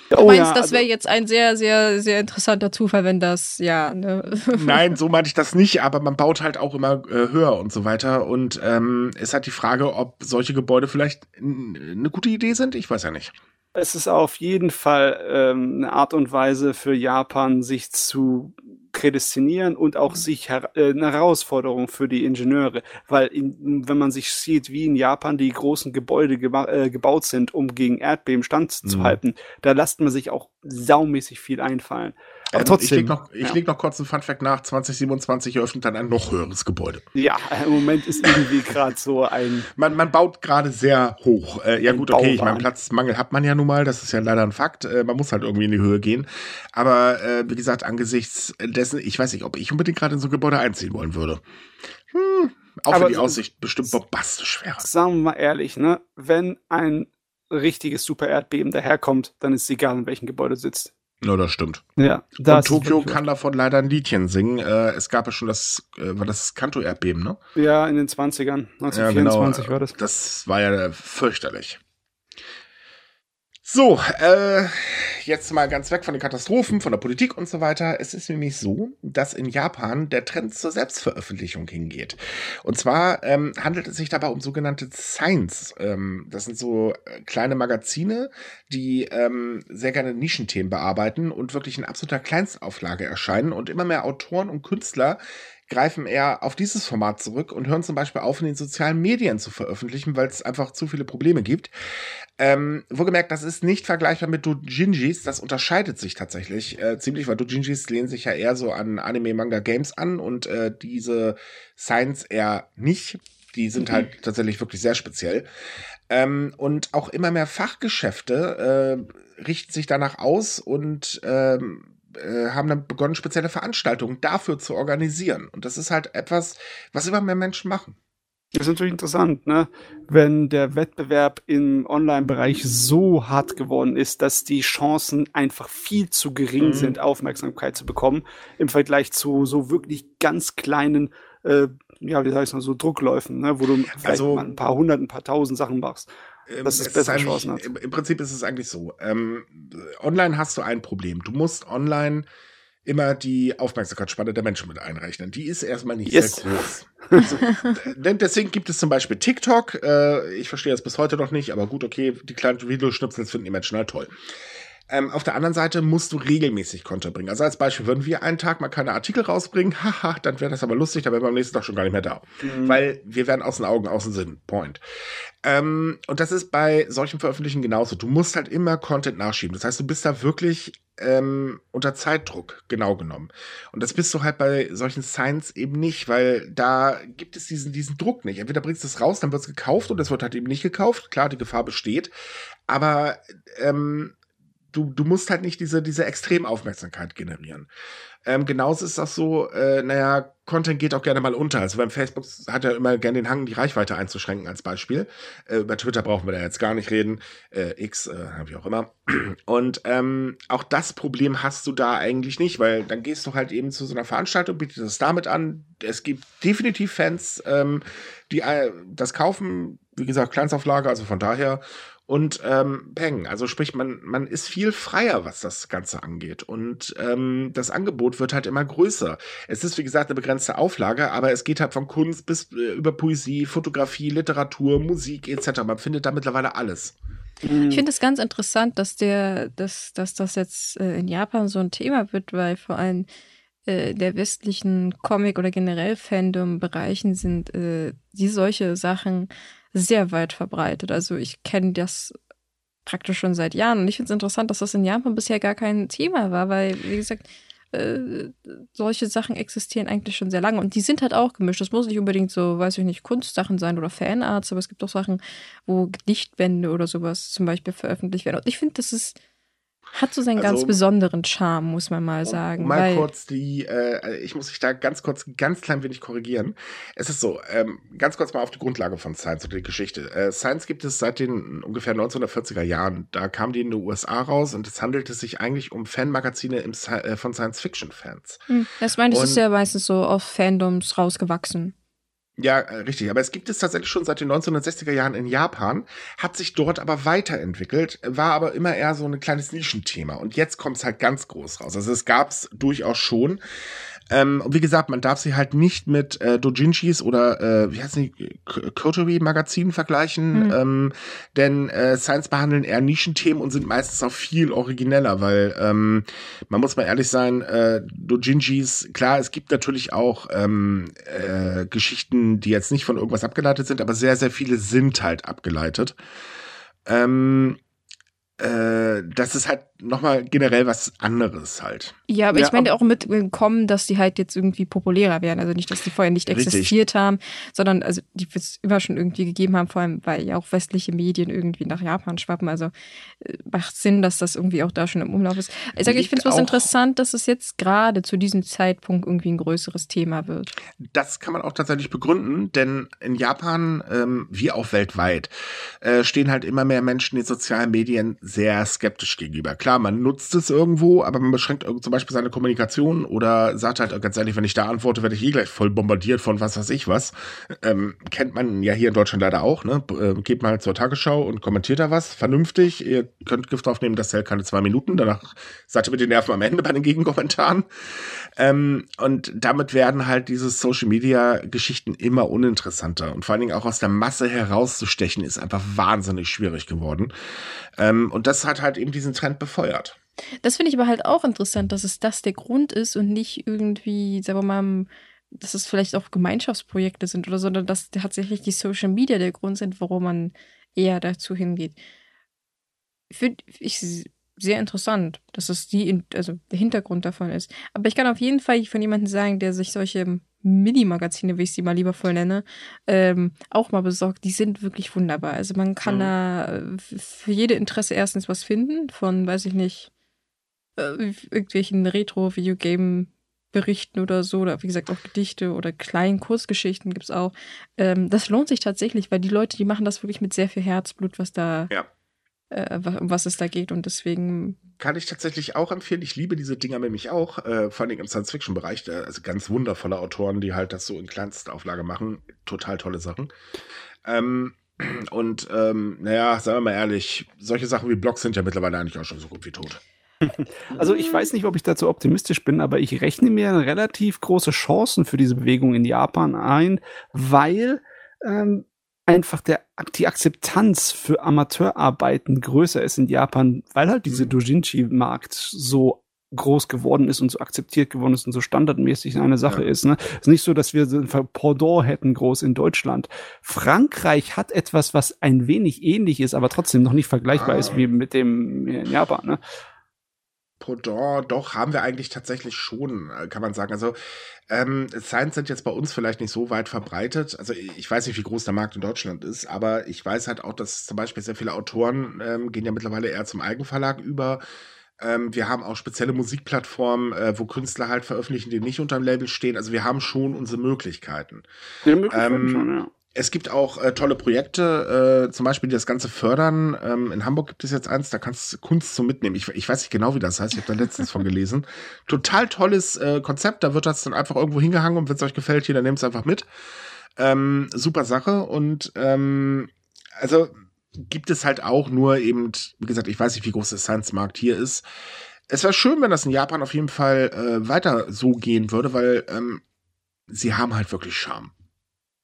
Du Oh meinst, ja, das also- wäre jetzt ein sehr, sehr, sehr interessanter Zufall, wenn das, ja, ne? Nein, so meinte ich das nicht, aber man baut halt auch immer äh, höher und so weiter. Und ähm, es hat die Frage, ob solche Gebäude vielleicht eine gute Idee sind. Ich weiß ja nicht. Es ist auf jeden Fall ähm, eine Art und Weise für Japan, sich zu prädestinieren und auch sich her äh, eine Herausforderung für die Ingenieure, weil in, wenn man sich sieht, wie in Japan die großen Gebäude geba äh, gebaut sind, um gegen Erdbeben standzuhalten, da lässt man sich auch saumäßig viel einfallen. Aber Ähm, trotzdem, Ich leg noch, ich ja. leg noch kurz einen Funfact nach. 2027 eröffnet dann ein noch höheres Gebäude. ja, im Moment ist irgendwie gerade so ein Man, man baut gerade sehr hoch. Äh, ja gut, okay, ich meine, Bauwahn. Platzmangel hat man ja nun mal, das ist ja leider ein Fakt. Äh, man muss halt irgendwie in die Höhe gehen. Aber äh, wie gesagt, angesichts dessen, ich weiß nicht, ob ich unbedingt gerade in so ein Gebäude einziehen wollen würde. Hm, auch Aber wenn die Aussicht bestimmt bombastisch wäre. sagen wir mal ehrlich, ne, wenn ein richtiges Super-Erdbeben daherkommt, dann ist es egal, in welchem Gebäude du sitzt. Ja, das stimmt. Ja, Und Tokio kann davon leider ein Liedchen singen. Äh, es gab ja schon das, äh, war das Kanto-Erdbeben, ne? Ja, in den 20ern, 1924 war das. Das war ja fürchterlich. So, äh, jetzt mal ganz weg von den Katastrophen, von der Politik und so weiter. Es ist nämlich so, dass in Japan der Trend zur Selbstveröffentlichung hingeht. Und zwar ähm, handelt es sich dabei um sogenannte Science. Ähm, das sind so äh, kleine Magazine, die ähm, sehr gerne Nischenthemen bearbeiten und wirklich in absoluter Kleinstauflage erscheinen. Und immer mehr Autoren und Künstler greifen eher auf dieses Format zurück und hören zum Beispiel auf, in den sozialen Medien zu veröffentlichen, weil es einfach zu viele Probleme gibt. Ähm, wohlgemerkt, das ist nicht vergleichbar mit Doujinjis, das unterscheidet sich tatsächlich äh, ziemlich, weil Doujinjis lehnen sich ja eher so an Anime, Manga, Games an und äh, diese Science eher nicht. Die sind halt tatsächlich wirklich sehr speziell. Ähm, und auch immer mehr Fachgeschäfte äh, richten sich danach aus und ähm, äh, haben dann begonnen, spezielle Veranstaltungen dafür zu organisieren. Und das ist halt etwas, was immer mehr Menschen machen. Das ist natürlich interessant, ne? wenn der Wettbewerb im Online-Bereich so hart geworden ist, dass die Chancen einfach viel zu gering Mhm. sind, Aufmerksamkeit zu bekommen, im Vergleich zu so wirklich ganz kleinen, äh, ja, wie heißt man, so Druckläufen, ne? wo du vielleicht Also- mal ein paar hundert, ein paar tausend Sachen machst. Dass es Ähm, bessere eigentlich- Chancen hat. Im, Im Prinzip ist es eigentlich so. Ähm, online hast du ein Problem. Du musst online immer die Aufmerksamkeitsspanne der Menschen mit einrechnen. Die ist erstmal nicht Yes. sehr groß. Also, denn deswegen gibt es zum Beispiel TikTok. Äh, ich verstehe das bis heute noch nicht, aber gut, okay, die kleinen Videoschnipsel finden die Menschen halt toll. Ähm, auf der anderen Seite musst du regelmäßig Content bringen. Also als Beispiel, würden wir einen Tag mal keine Artikel rausbringen, haha, dann wäre das aber lustig, dann wären wir am nächsten Tag schon gar nicht mehr da. Mhm. Weil wir werden aus den Augen, aus dem Sinn. Point. Ähm, und das ist bei solchen Veröffentlichungen genauso. Du musst halt immer Content nachschieben. Das heißt, du bist da wirklich ähm, unter Zeitdruck, genau genommen. Und das bist du halt bei solchen Signs eben nicht, weil da gibt es diesen, diesen Druck nicht. Entweder bringst du es raus, dann wird es gekauft und es wird halt eben nicht gekauft. Klar, die Gefahr besteht. Aber ähm, du, du musst halt nicht diese, diese Extremaufmerksamkeit generieren. Ähm, genauso ist das so, äh, naja, Content geht auch gerne mal unter. Also beim Facebook hat er immer gerne den Hang, die Reichweite einzuschränken als Beispiel. Äh, über Twitter brauchen wir da jetzt gar nicht reden. Äh, X, äh, wie auch immer. Und ähm, auch das Problem hast du da eigentlich nicht, weil dann gehst du halt eben zu so einer Veranstaltung, bietest es damit an. Es gibt definitiv Fans, ähm, die äh, das kaufen. Wie gesagt, Kleinstauflage, also von daher und ähm, Peng. Also sprich, man, man ist viel freier, was das Ganze angeht. Und ähm, das Angebot wird halt immer größer. Es ist, wie gesagt, eine begrenzte Auflage, aber es geht halt von Kunst bis äh, über Poesie, Fotografie, Literatur, Musik etc. Man findet da mittlerweile alles. Mhm. Ich finde es ganz interessant, dass der, dass, dass das jetzt äh, in Japan so ein Thema wird, weil vor allem äh, der westlichen Comic- oder generell Fandom-Bereichen sind äh, die solche Sachen sehr weit verbreitet. Also ich kenne das praktisch schon seit Jahren. Und ich finde es interessant, dass das in Japan bisher gar kein Thema war, weil, wie gesagt, äh, solche Sachen existieren eigentlich schon sehr lange. Und die sind halt auch gemischt. Das muss nicht unbedingt so, weiß ich nicht, Kunstsachen sein oder Fanarts, aber es gibt auch Sachen, wo Gedichtbände oder sowas zum Beispiel veröffentlicht werden. Und ich finde, das ist hat so seinen also, ganz besonderen Charme, muss man mal sagen. Um mal kurz die, äh, ich muss mich da ganz kurz, ganz klein wenig korrigieren. Es ist so, ähm, ganz kurz mal auf die Grundlage von Science oder die Geschichte. Äh, Science gibt es seit den ungefähr 1940er Jahren. Da kam die in den USA raus und es handelte sich eigentlich um Fanmagazine im, äh, von Science-Fiction-Fans. Hm, das meine ich, ist ja meistens so auf Fandoms rausgewachsen. Ja, äh, richtig. Aber es gibt es tatsächlich schon seit den 1960er Jahren in Japan, hat sich dort aber weiterentwickelt, war aber immer eher so ein kleines Nischenthema. Und jetzt kommt es halt ganz groß raus. Also es gab es durchaus schon. Ähm, und wie gesagt, man darf sie halt nicht mit äh, Dojinshis oder äh, wie heißt die Coterie-Magazinen vergleichen, mhm. ähm, denn äh, Science behandeln eher Nischenthemen und sind meistens auch viel origineller, weil ähm, man muss mal ehrlich sein, äh, Dojinshis, klar, es gibt natürlich auch ähm, äh, Geschichten, die jetzt nicht von irgendwas abgeleitet sind, aber sehr, sehr viele sind halt abgeleitet. Ähm, äh, das ist halt nochmal generell was anderes halt. Ja, aber ja, ich meine auch mit kommen, dass die halt jetzt irgendwie populärer werden. Also nicht, dass die vorher nicht richtig. existiert haben, sondern also die es immer schon irgendwie gegeben haben, vor allem weil ja auch westliche Medien irgendwie nach Japan schwappen. Also äh, macht Sinn, dass das irgendwie auch da schon im Umlauf ist. Ich sage, ich finde es was interessant, dass es jetzt gerade zu diesem Zeitpunkt irgendwie ein größeres Thema wird. Das kann man auch tatsächlich begründen, denn in Japan, ähm, wie auch weltweit, äh, stehen halt immer mehr Menschen den sozialen Medien sehr skeptisch gegenüber klar, man nutzt es irgendwo, aber man beschränkt zum Beispiel seine Kommunikation oder sagt halt ganz ehrlich, wenn ich da antworte, werde ich eh gleich voll bombardiert von was weiß ich was. Ähm, kennt man ja hier in Deutschland leider auch, ne? Äh, geht mal zur Tagesschau und kommentiert da was vernünftig. Ihr könnt Gift draufnehmen, das hält keine zwei Minuten. Danach seid ihr mit den Nerven am Ende bei den Gegenkommentaren. Ähm, und damit werden halt diese Social Media Geschichten immer uninteressanter. Und vor allen Dingen auch aus der Masse herauszustechen, ist einfach wahnsinnig schwierig geworden. Ähm, und das hat halt eben diesen Trend befeuert. Das finde ich aber halt auch interessant, dass es das der Grund ist und nicht irgendwie, sagen wir mal, dass es vielleicht auch Gemeinschaftsprojekte sind oder so, sondern dass tatsächlich die Social Media der Grund sind, warum man eher dazu hingeht. Ich sehr interessant, dass es die, also der Hintergrund davon ist. Aber ich kann auf jeden Fall von jemandem sagen, der sich solche Mini-Magazine, wie ich sie mal liebevoll nenne, ähm, auch mal besorgt. Die sind wirklich wunderbar. Also man kann mhm. da äh, für jede Interesse erstens was finden, von, weiß ich nicht, äh, irgendwelchen Retro-Videogame- Berichten oder so, oder wie gesagt auch Gedichte oder kleinen Kurzgeschichten gibt es auch. Ähm, das lohnt sich tatsächlich, weil die Leute, die machen das wirklich mit sehr viel Herzblut, was da ja äh, um was es da geht. Und deswegen. Kann ich tatsächlich auch empfehlen. Ich liebe diese Dinger nämlich auch, äh, vor allem im Science-Fiction-Bereich. Also ganz wundervolle Autoren, die halt das so in Kleinstauflage machen. Total tolle Sachen. Ähm, und ähm, naja, sagen wir mal ehrlich, solche Sachen wie Blogs sind ja mittlerweile eigentlich auch schon so gut wie tot. Also ich weiß nicht, ob ich dazu optimistisch bin, aber ich rechne mir relativ große Chancen für diese Bewegung in Japan ein, weil ähm, einfach der, die Akzeptanz für Amateurarbeiten größer ist in Japan, weil halt diese Dojinshi-Markt so groß geworden ist und so akzeptiert geworden ist und so standardmäßig eine Sache ja. ist. Ne? Es ist nicht so, dass wir so ein Pendant hätten groß in Deutschland. Frankreich hat etwas, was ein wenig ähnlich ist, aber trotzdem noch nicht vergleichbar ah. ist wie mit dem in Japan. Ne? Pendant, doch, haben wir eigentlich tatsächlich schon, äh, kann man sagen. Also ähm, Science sind jetzt bei uns vielleicht nicht so weit verbreitet. Also ich weiß nicht, wie groß der Markt in Deutschland ist, aber ich weiß halt auch, dass zum Beispiel sehr viele Autoren ähm, gehen ja mittlerweile eher zum Eigenverlag über. Ähm, wir haben auch spezielle Musikplattformen, äh, wo Künstler halt veröffentlichen, die nicht unter dem Label stehen. Also wir haben schon unsere Möglichkeiten. Ja, Möglichkeiten ähm, schon, ja. Es gibt auch äh, tolle Projekte, äh, zum Beispiel, die das Ganze fördern. Ähm, in Hamburg gibt es jetzt eins, da kannst du Kunst zum Mitnehmen. Ich, ich weiß nicht genau, wie das heißt. Ich habe da letztens von gelesen. Total tolles äh, Konzept. Da wird das dann einfach irgendwo hingehangen und wenn es euch gefällt, hier, dann nehmt es einfach mit. Ähm, super Sache. Und ähm, also gibt es halt auch nur eben, wie gesagt, ich weiß nicht, wie groß der Science-Markt hier ist. Es wäre schön, wenn das in Japan auf jeden Fall äh, weiter so gehen würde, weil ähm, sie haben halt wirklich Charme.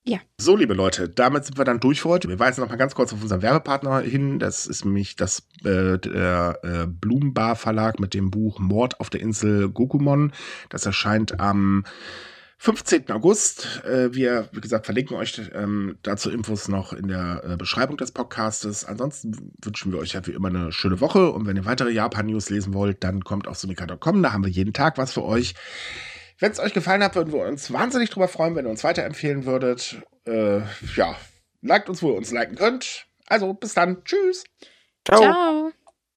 Ja. So, liebe Leute, damit sind wir dann durch für heute. Wir weisen noch mal ganz kurz auf unseren Werbepartner hin. Das ist nämlich das äh, der äh, Blumenbar Verlag mit dem Buch Mord auf der Insel Gokumon. Das erscheint am 15. August. Äh, wir, wie gesagt, verlinken euch ähm, dazu Infos noch in der äh, Beschreibung des Podcastes. Ansonsten wünschen wir euch ja wie immer eine schöne Woche. Und wenn ihr weitere Japan-News lesen wollt, dann kommt auf sunika.com. Da haben wir jeden Tag was für euch. Wenn es euch gefallen hat, würden wir uns wahnsinnig drüber freuen, wenn ihr uns weiterempfehlen würdet. Äh, ja, liked uns, wo ihr uns liken könnt. Also, bis dann. Tschüss. Ciao. Ciao.